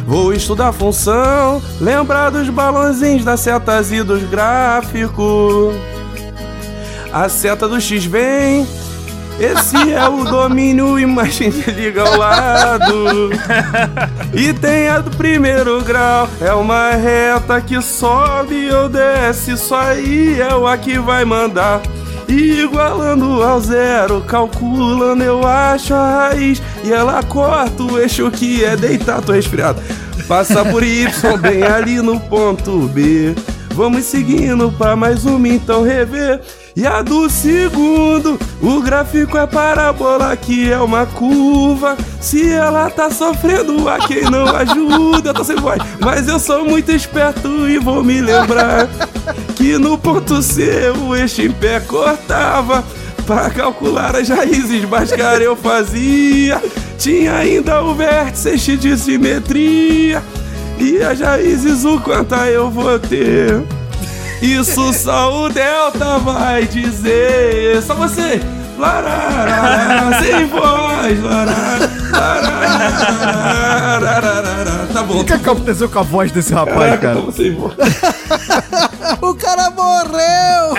Vou estudar função, lembrar dos balãozinhos das setas e dos gráficos. A seta do X vem, esse é o domínio, imagem liga ao lado. E tem a do primeiro grau, é uma reta que sobe ou desce, isso aí é o a que vai mandar. E igualando ao zero, calculando eu acho a raiz. E ela corta o eixo que é deitar, tô resfriado. Passa por Y bem ali no ponto B Vamos seguindo pra mais uma então rever E a do segundo, o gráfico é parabola que é uma curva. Se ela tá sofrendo, a quem não *laughs* ajuda, eu tô sem voz. Mas eu sou muito esperto e vou me lembrar que no ponto C o eixo em pé cortava. Pra calcular as raízes mais cara eu fazia. Tinha ainda o vértice de simetria. E as raízes o quanto eu vou ter. Isso só o Delta vai dizer. Só você. Lararara, sem voz. Lararara. Tá bom. O que aconteceu com a voz desse rapaz, cara? Tamo sem voz. o cara morreu!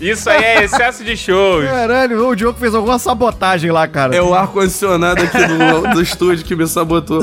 Isso aí é excesso de shows. Caralho, o Diogo fez alguma sabotagem lá, cara. É o ar-condicionado aqui do, do estúdio que me sabotou.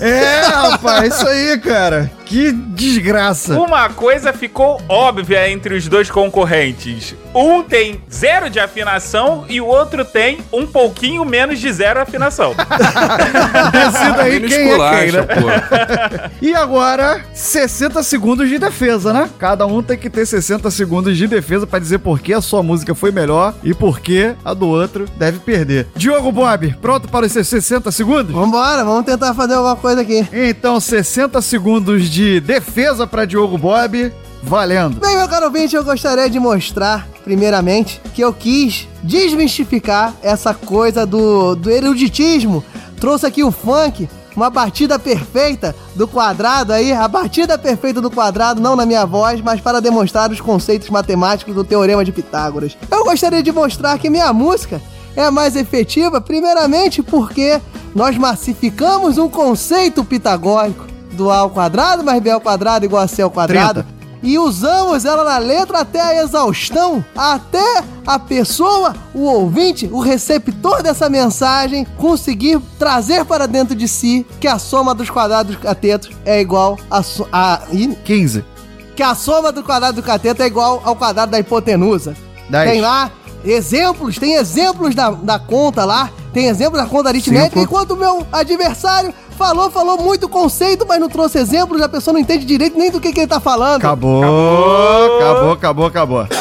É, rapaz, isso aí, cara. Que desgraça. Uma coisa ficou óbvia entre os dois concorrentes. Um tem zero de afinação e o outro tem um pouquinho menos de zero afinação. *laughs* Decida aí Menos quem é quem, né? *laughs* E agora, 60 segundos de defesa, né? Cada um tem que ter 60 segundos de defesa pra dizer por que a sua música foi melhor e por que a do outro deve perder. Diogo Bob, pronto para os seus 60 segundos? Vambora, vamos tentar fazer alguma coisa aqui. Então, 60 segundos de defesa pra Diogo Bob, valendo. Bem, meu caro ouvinte, eu gostaria de mostrar, primeiramente, que eu quis desmistificar essa coisa do, do eruditismo. Trouxe aqui o funk, uma batida perfeita do quadrado aí, a batida perfeita do quadrado, não na minha voz, mas para demonstrar os conceitos matemáticos do Teorema de Pitágoras. Eu gostaria de mostrar que minha música é mais efetiva, primeiramente porque nós massificamos um conceito pitagórico do A ao quadrado mais B ao quadrado igual a C ao quadrado. E usamos ela na letra até a exaustão, até a pessoa, o ouvinte, o receptor dessa mensagem conseguir trazer para dentro de si que a soma dos quadrados do cateto é igual a, so a ih, 15. que a soma do quadrado do cateto é igual ao quadrado da hipotenusa. Dez. Tem lá exemplos, tem exemplos da, da conta lá, tem exemplos da conta aritmética, Cinco. enquanto o meu adversário falou, falou muito conceito, mas não trouxe exemplos, a pessoa não entende direito nem do que, que ele tá falando. Acabou, acabou, acabou, acabou. *coughs*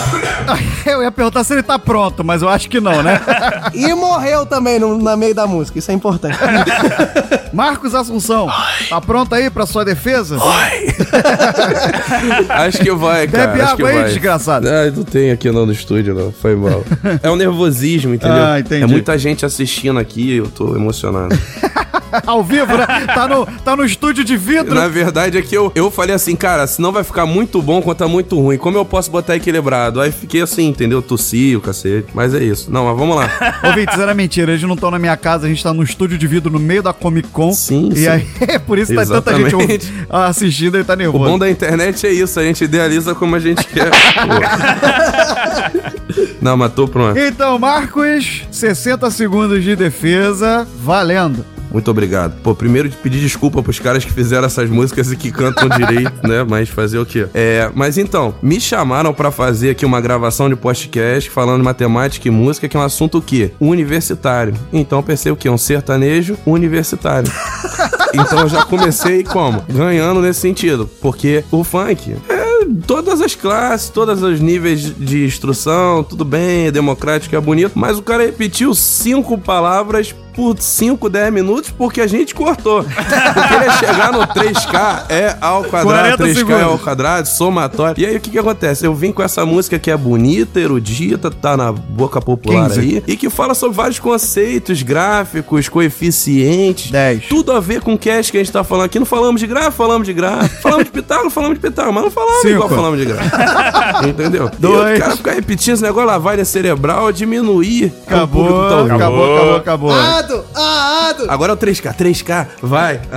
Eu ia perguntar se ele tá pronto, mas eu acho que não, né? *laughs* E morreu também no, no meio da música, isso é importante. *laughs* Marcos Assunção, tá pronto aí pra sua defesa? *laughs* Acho que vai, cara. Bebe acho que água aí, vai. desgraçado. Ah, não tem aqui não no estúdio, não. Foi mal. É um nervosismo, entendeu? Ah, entendi. É muita gente assistindo aqui eu tô emocionado. *laughs* *laughs* Ao vivo, né? Tá no, tá no estúdio de vidro. Na verdade é que eu, eu falei assim, cara, senão vai ficar muito bom quanto tá muito ruim. Como eu posso botar equilibrado? Aí fiquei assim, entendeu? Tossi o cacete. Mas é isso. Não, mas vamos lá. *laughs* Ouvintes, era mentira. Eles não estão na minha casa, a gente tá no estúdio de vidro no meio da Comic Con. Sim, E sim. aí, *laughs* é por isso que tá tanta gente assistindo e tá O nervoso. bom da internet é isso, a gente idealiza como a gente quer. Não, mas tô pronto. Então, Marcos, 60 segundos de defesa, valendo. Muito obrigado. Pô, primeiro de pedir desculpa pros caras que fizeram essas músicas e que cantam *laughs* direito, né? Mas fazer o quê? É, mas então, me chamaram pra fazer aqui uma gravação de podcast falando de matemática e música, que é um assunto o quê? Universitário. Então eu pensei o quê? Um sertanejo universitário. *laughs* Então eu já comecei como? Ganhando nesse sentido. Porque o funk é todas as classes, todos os níveis de instrução, tudo bem, é democrático, é bonito, mas o cara repetiu cinco palavras por 5, 10 minutos porque a gente cortou. Porque ele ia chegar no 3K é ao quadrado, 40 3K é segundos. ao quadrado, somatório. E aí o que que acontece? Eu vim com essa música que é bonita, erudita, tá na boca popular 15. aí, e que fala sobre vários conceitos gráficos, coeficientes. 10. Tudo a ver com o cast que a gente tá falando aqui. Não falamos de gráfico, falamos de gráfico. *laughs* Falamos de Pitágoras, falamos de Pitágoras, mas não falamos Cinco. igual falamos de gráfico. *laughs* Entendeu? Dois. E o cara ficar repetindo esse negócio, lavagem cerebral, diminuir Acabou, que tá acabou, acabou, acabou. Ado, ado. Agora é o 3K, 3K, vai. *laughs*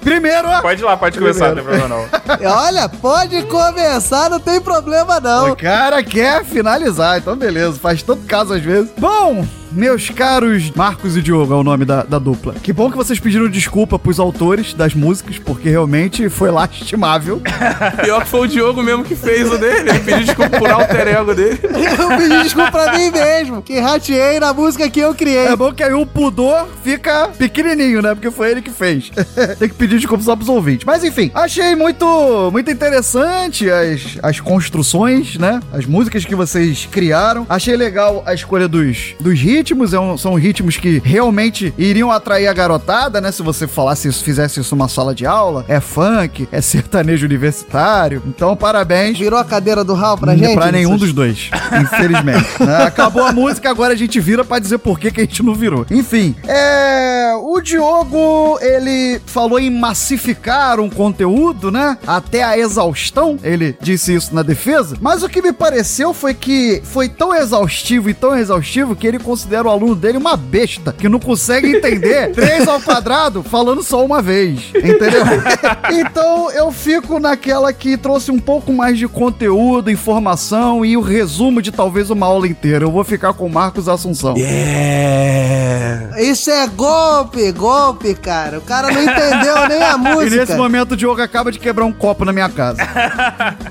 Primeiro, Pode ir lá, pode começar, não tem problema não. *laughs* Olha, pode começar, não tem problema não. o cara quer finalizar, então beleza, faz tanto caso às vezes. Bom, meus caros Marcos e Diogo é o nome da, da dupla. Que bom que vocês pediram desculpa pros autores das músicas, porque realmente foi lastimável. *laughs* Pior que foi o Diogo mesmo que fez o dele. Ele pediu desculpa por alter ego dele. *laughs* Eu pedi desculpa pra mim mesmo, que rateei na música que eu criei. É bom que aí o pudor fica pequenininho, né? Porque foi ele que fez. *laughs* Tem que pedir desculpa só pros ouvintes. Mas enfim, achei muito, muito interessante as, as construções, né? As músicas que vocês criaram. Achei legal a escolha dos, dos ritmos. É são ritmos que realmente iriam atrair a garotada, né? Se você falasse isso, fizesse isso numa sala de aula. É funk, é sertanejo universitário. Então, parabéns. Virou a cadeira do Hall pra gente? Pra nenhum dos dois, infelizmente. né? *laughs* Acabou a música, agora a gente vira pra dizer por que, que a gente não virou. Enfim, é, o Diogo, ele falou em massificar um conteúdo, né? Até a exaustão, ele disse isso na defesa. Mas o que me pareceu foi que foi tão exaustivo e tão exaustivo que ele considera o aluno dele uma besta, que não consegue entender *laughs* 3 ao quadrado falando só uma vez, entendeu? *laughs* então eu fico naquela que trouxe um pouco mais de conteúdo, informação e o resumo de talvez uma aula inteira. Eu vou ficar com o Marcos Assunção. Isso é golpe, golpe, cara. O cara não entendeu nem a *laughs* E música. nesse momento o Diogo acaba de quebrar um copo na minha casa.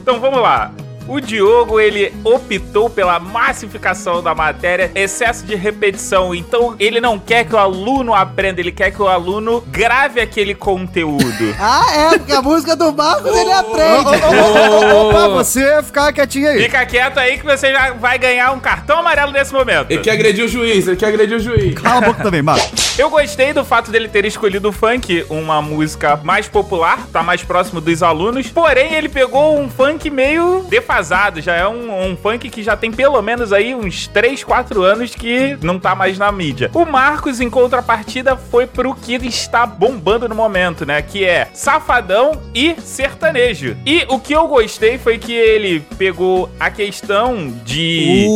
Então vamos lá. O Diogo, ele optou pela massificação da matéria, excesso de repetição. Então, ele não quer que o aluno aprenda, ele quer que o aluno grave aquele conteúdo. *laughs* Ah, é, porque a música do Marcos ele aprende. Opa, você ficar quietinho aí. Fica quieto aí que você já vai ganhar um cartão amarelo nesse momento. Ele quer agredir o juiz, ele quer agredir o juiz. Cala a boca também, Marcos. Eu gostei do fato dele ter escolhido o funk, uma música mais popular, tá mais próximo dos alunos. Porém, ele pegou um funk meio defasado. Já é um, um funk que já tem pelo menos aí uns 3, 4 anos que não tá mais na mídia. O Marcos, em contrapartida, foi pro que está bombando no momento, né? Que é Safadão e Sertanejo. E o que eu gostei foi que ele pegou a questão de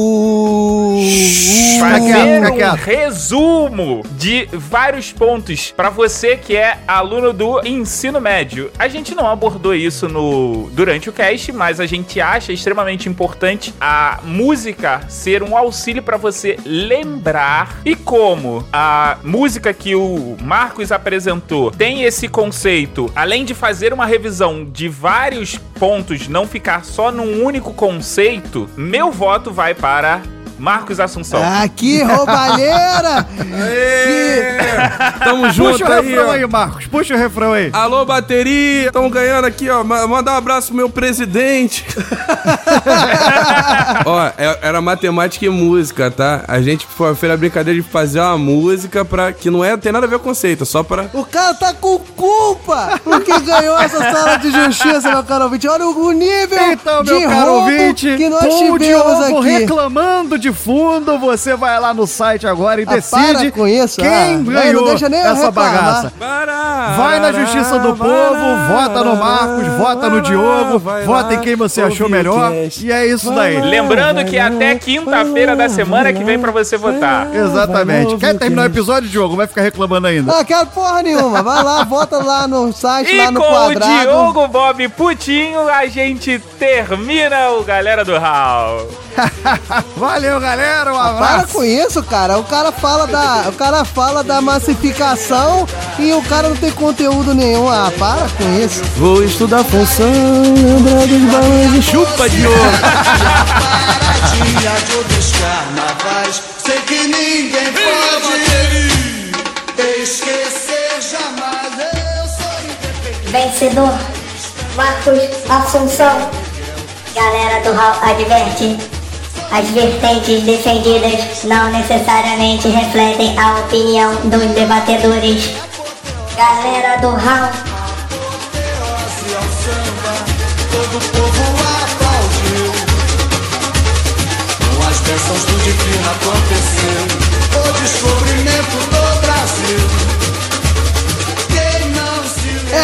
quieto, fazer um resumo de vários pontos pra você que é aluno do ensino médio. A gente não abordou isso no durante o cast, mas a gente acha extremamente importante a música ser um auxílio pra você lembrar e como a música que o Marcos apresentou tem esse conceito, além de fazer uma revisão de vários pontos, não ficar só num único conceito, meu voto vai para Marcos Assunção. Ah, que roubalheira! Tamo junto Puxa o aí, refrão ó. aí, Marcos. Puxa o refrão aí. Alô, bateria! Estão ganhando aqui, ó. Ma- Mandar um abraço pro meu presidente. *laughs* ó, é- era matemática e música, tá? A gente foi- fez a brincadeira de fazer uma música pra. que não é, tem nada a ver com conceito, é só pra. O cara tá com culpa porque ganhou essa sala de justiça, meu caro ouvinte. Olha o nível Então, de meu caro roubo ouvinte, que nós tivemos aqui. reclamando de fundo, você vai lá no site agora e Ah, decide isso, quem ah. Ganhou não deixa nem eu essa reclamar. bagaça. Vai na Justiça do Povo, vota no Marcos, vota no Diogo, vota em quem você achou melhor. E é isso daí. Lembrando que até quinta-feira da semana que vem pra você votar. Exatamente. Quer terminar o episódio, Diogo? Vai ficar reclamando ainda. Não quero porra nenhuma. Vai lá, volta lá no site, E lá no com o quadrado. Diogo Bob Putinho, a gente termina o Galera do Hall. *laughs* Valeu, galera. Um Para abraço. com isso, cara. O cara fala da, o cara fala da massificação e o cara não tem conteúdo nenhum. Ah, para com isso. Vou estudar função, lembrar dos balões de chupa, de outros *laughs* carnavais, sei que ninguém pode esquecer jamais. Eu sou Vencedor, Marcos Assunção. Galera do Hall adverte. As vertentes defendidas não necessariamente refletem a opinião dos debatedores. Galera do Hall. todo o povo aplaudiu. Com as bênçãos do divino aconteceu o descobrimento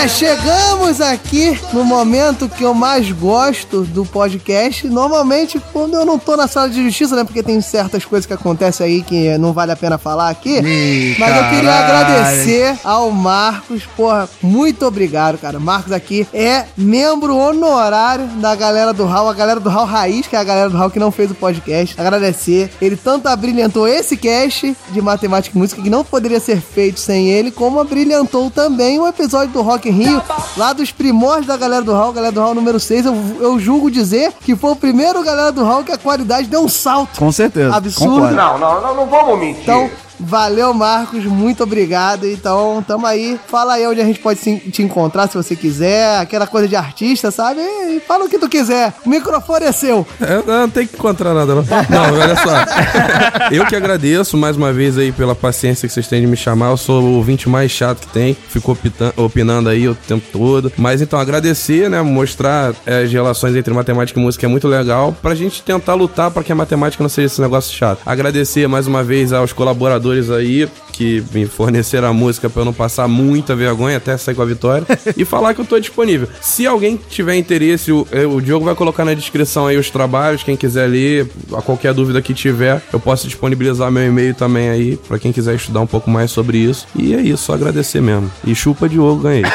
chegamos aqui no momento que eu mais gosto do podcast. Normalmente, quando eu não tô na sala de justiça, né? Porque tem certas coisas que acontecem aí que não vale a pena falar aqui. Ih, Mas eu queria caralho. agradecer ao Marcos. Porra, muito obrigado, cara. Marcos aqui é membro honorário da galera do Hall, a galera do Hall Raiz, que é a galera do Hall que não fez o podcast. Agradecer. Ele tanto abrilhantou esse cast de matemática e música que não poderia ser feito sem ele, como abrilhantou também o episódio do Rock Rio, lá dos primórdios da galera do Hall, galera do Hall número 6. Eu, eu julgo dizer que foi o primeiro galera do Hall que a qualidade deu um salto. Com certeza. Absurdo. concordo. Não, não, não, não vamos mentir. Então, valeu, Marcos. Muito obrigado. Então, tamo aí. Fala aí onde a gente pode te encontrar se você quiser. Aquela coisa de artista, sabe? E fala o que tu quiser. O microfone é seu. É, não, tem que encontrar nada, não. Não, olha só. *laughs* Eu que agradeço mais uma vez aí pela paciência que vocês têm de me chamar. Eu sou o ouvinte mais chato que tem. Fico opinando aí o tempo todo. Mas então, agradecer, né? Mostrar é, as relações entre matemática e música é muito legal. Pra gente tentar lutar pra que a matemática não seja esse negócio chato. Agradecer mais uma vez aos colaboradores aí que me forneceram a música pra eu não passar muita vergonha até sair com a vitória. *laughs* e falar que eu tô disponível. Se alguém tiver interesse, o, o Diogo vai colocar na descrição aí os trabalhos. Quem quiser ler, a qualquer dúvida que tiver, eu posso disponibilizar meu e-mail também aí, pra quem quiser estudar um pouco mais sobre isso. E é isso, só agradecer mesmo. E chupa Diogo, ganhei. *laughs*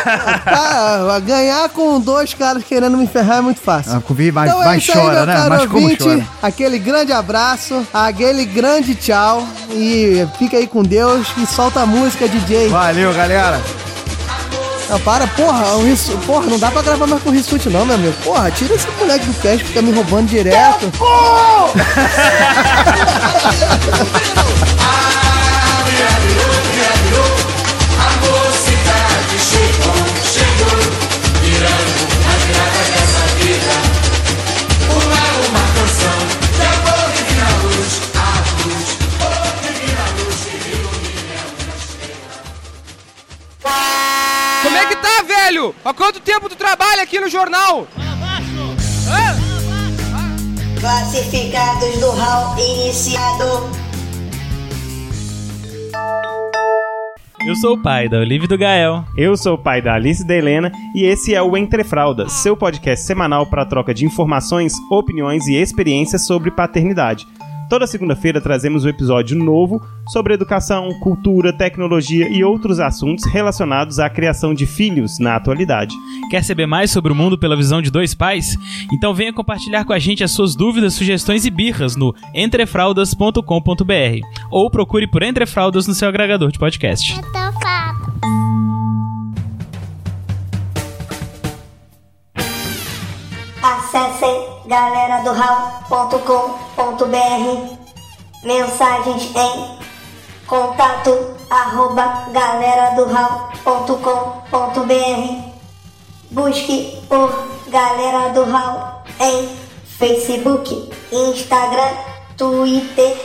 Ah, ganhar com dois caras querendo me ferrar é muito fácil. Ah, mas, Então é mas isso aí, chora, meu né? Mas como ouvinte. chora? Aquele grande abraço, aquele grande tchau. E fica aí com Deus e solta a música, DJ. Valeu, galera. Ah, para, porra, o Rissu- porra, não dá pra gravar mais com o Rissuti não, meu amigo. Porra, tira esse moleque do cast, fica me roubando direto. *laughs* velho? Há quanto tempo tu trabalha aqui no jornal? Classificados do hall iniciado. Eu sou o pai da Olivia e do Gael. Eu sou o pai da Alice e da Helena e esse é o Entre Fraldas, seu podcast semanal para troca de informações, opiniões e experiências sobre paternidade. Toda segunda-feira trazemos um episódio novo sobre educação, cultura, tecnologia e outros assuntos relacionados à criação de filhos na atualidade. Quer saber mais sobre o mundo pela visão de dois pais? Então venha compartilhar com a gente as suas dúvidas, sugestões e birras no entrefraldas.com.br ou procure por Entre Fraldas no seu agregador de podcast. Acessem galeradohall.com.br Mensagens em contato arroba galeradohall.com.br Busque por Galera do Hall em Facebook, Instagram, Twitter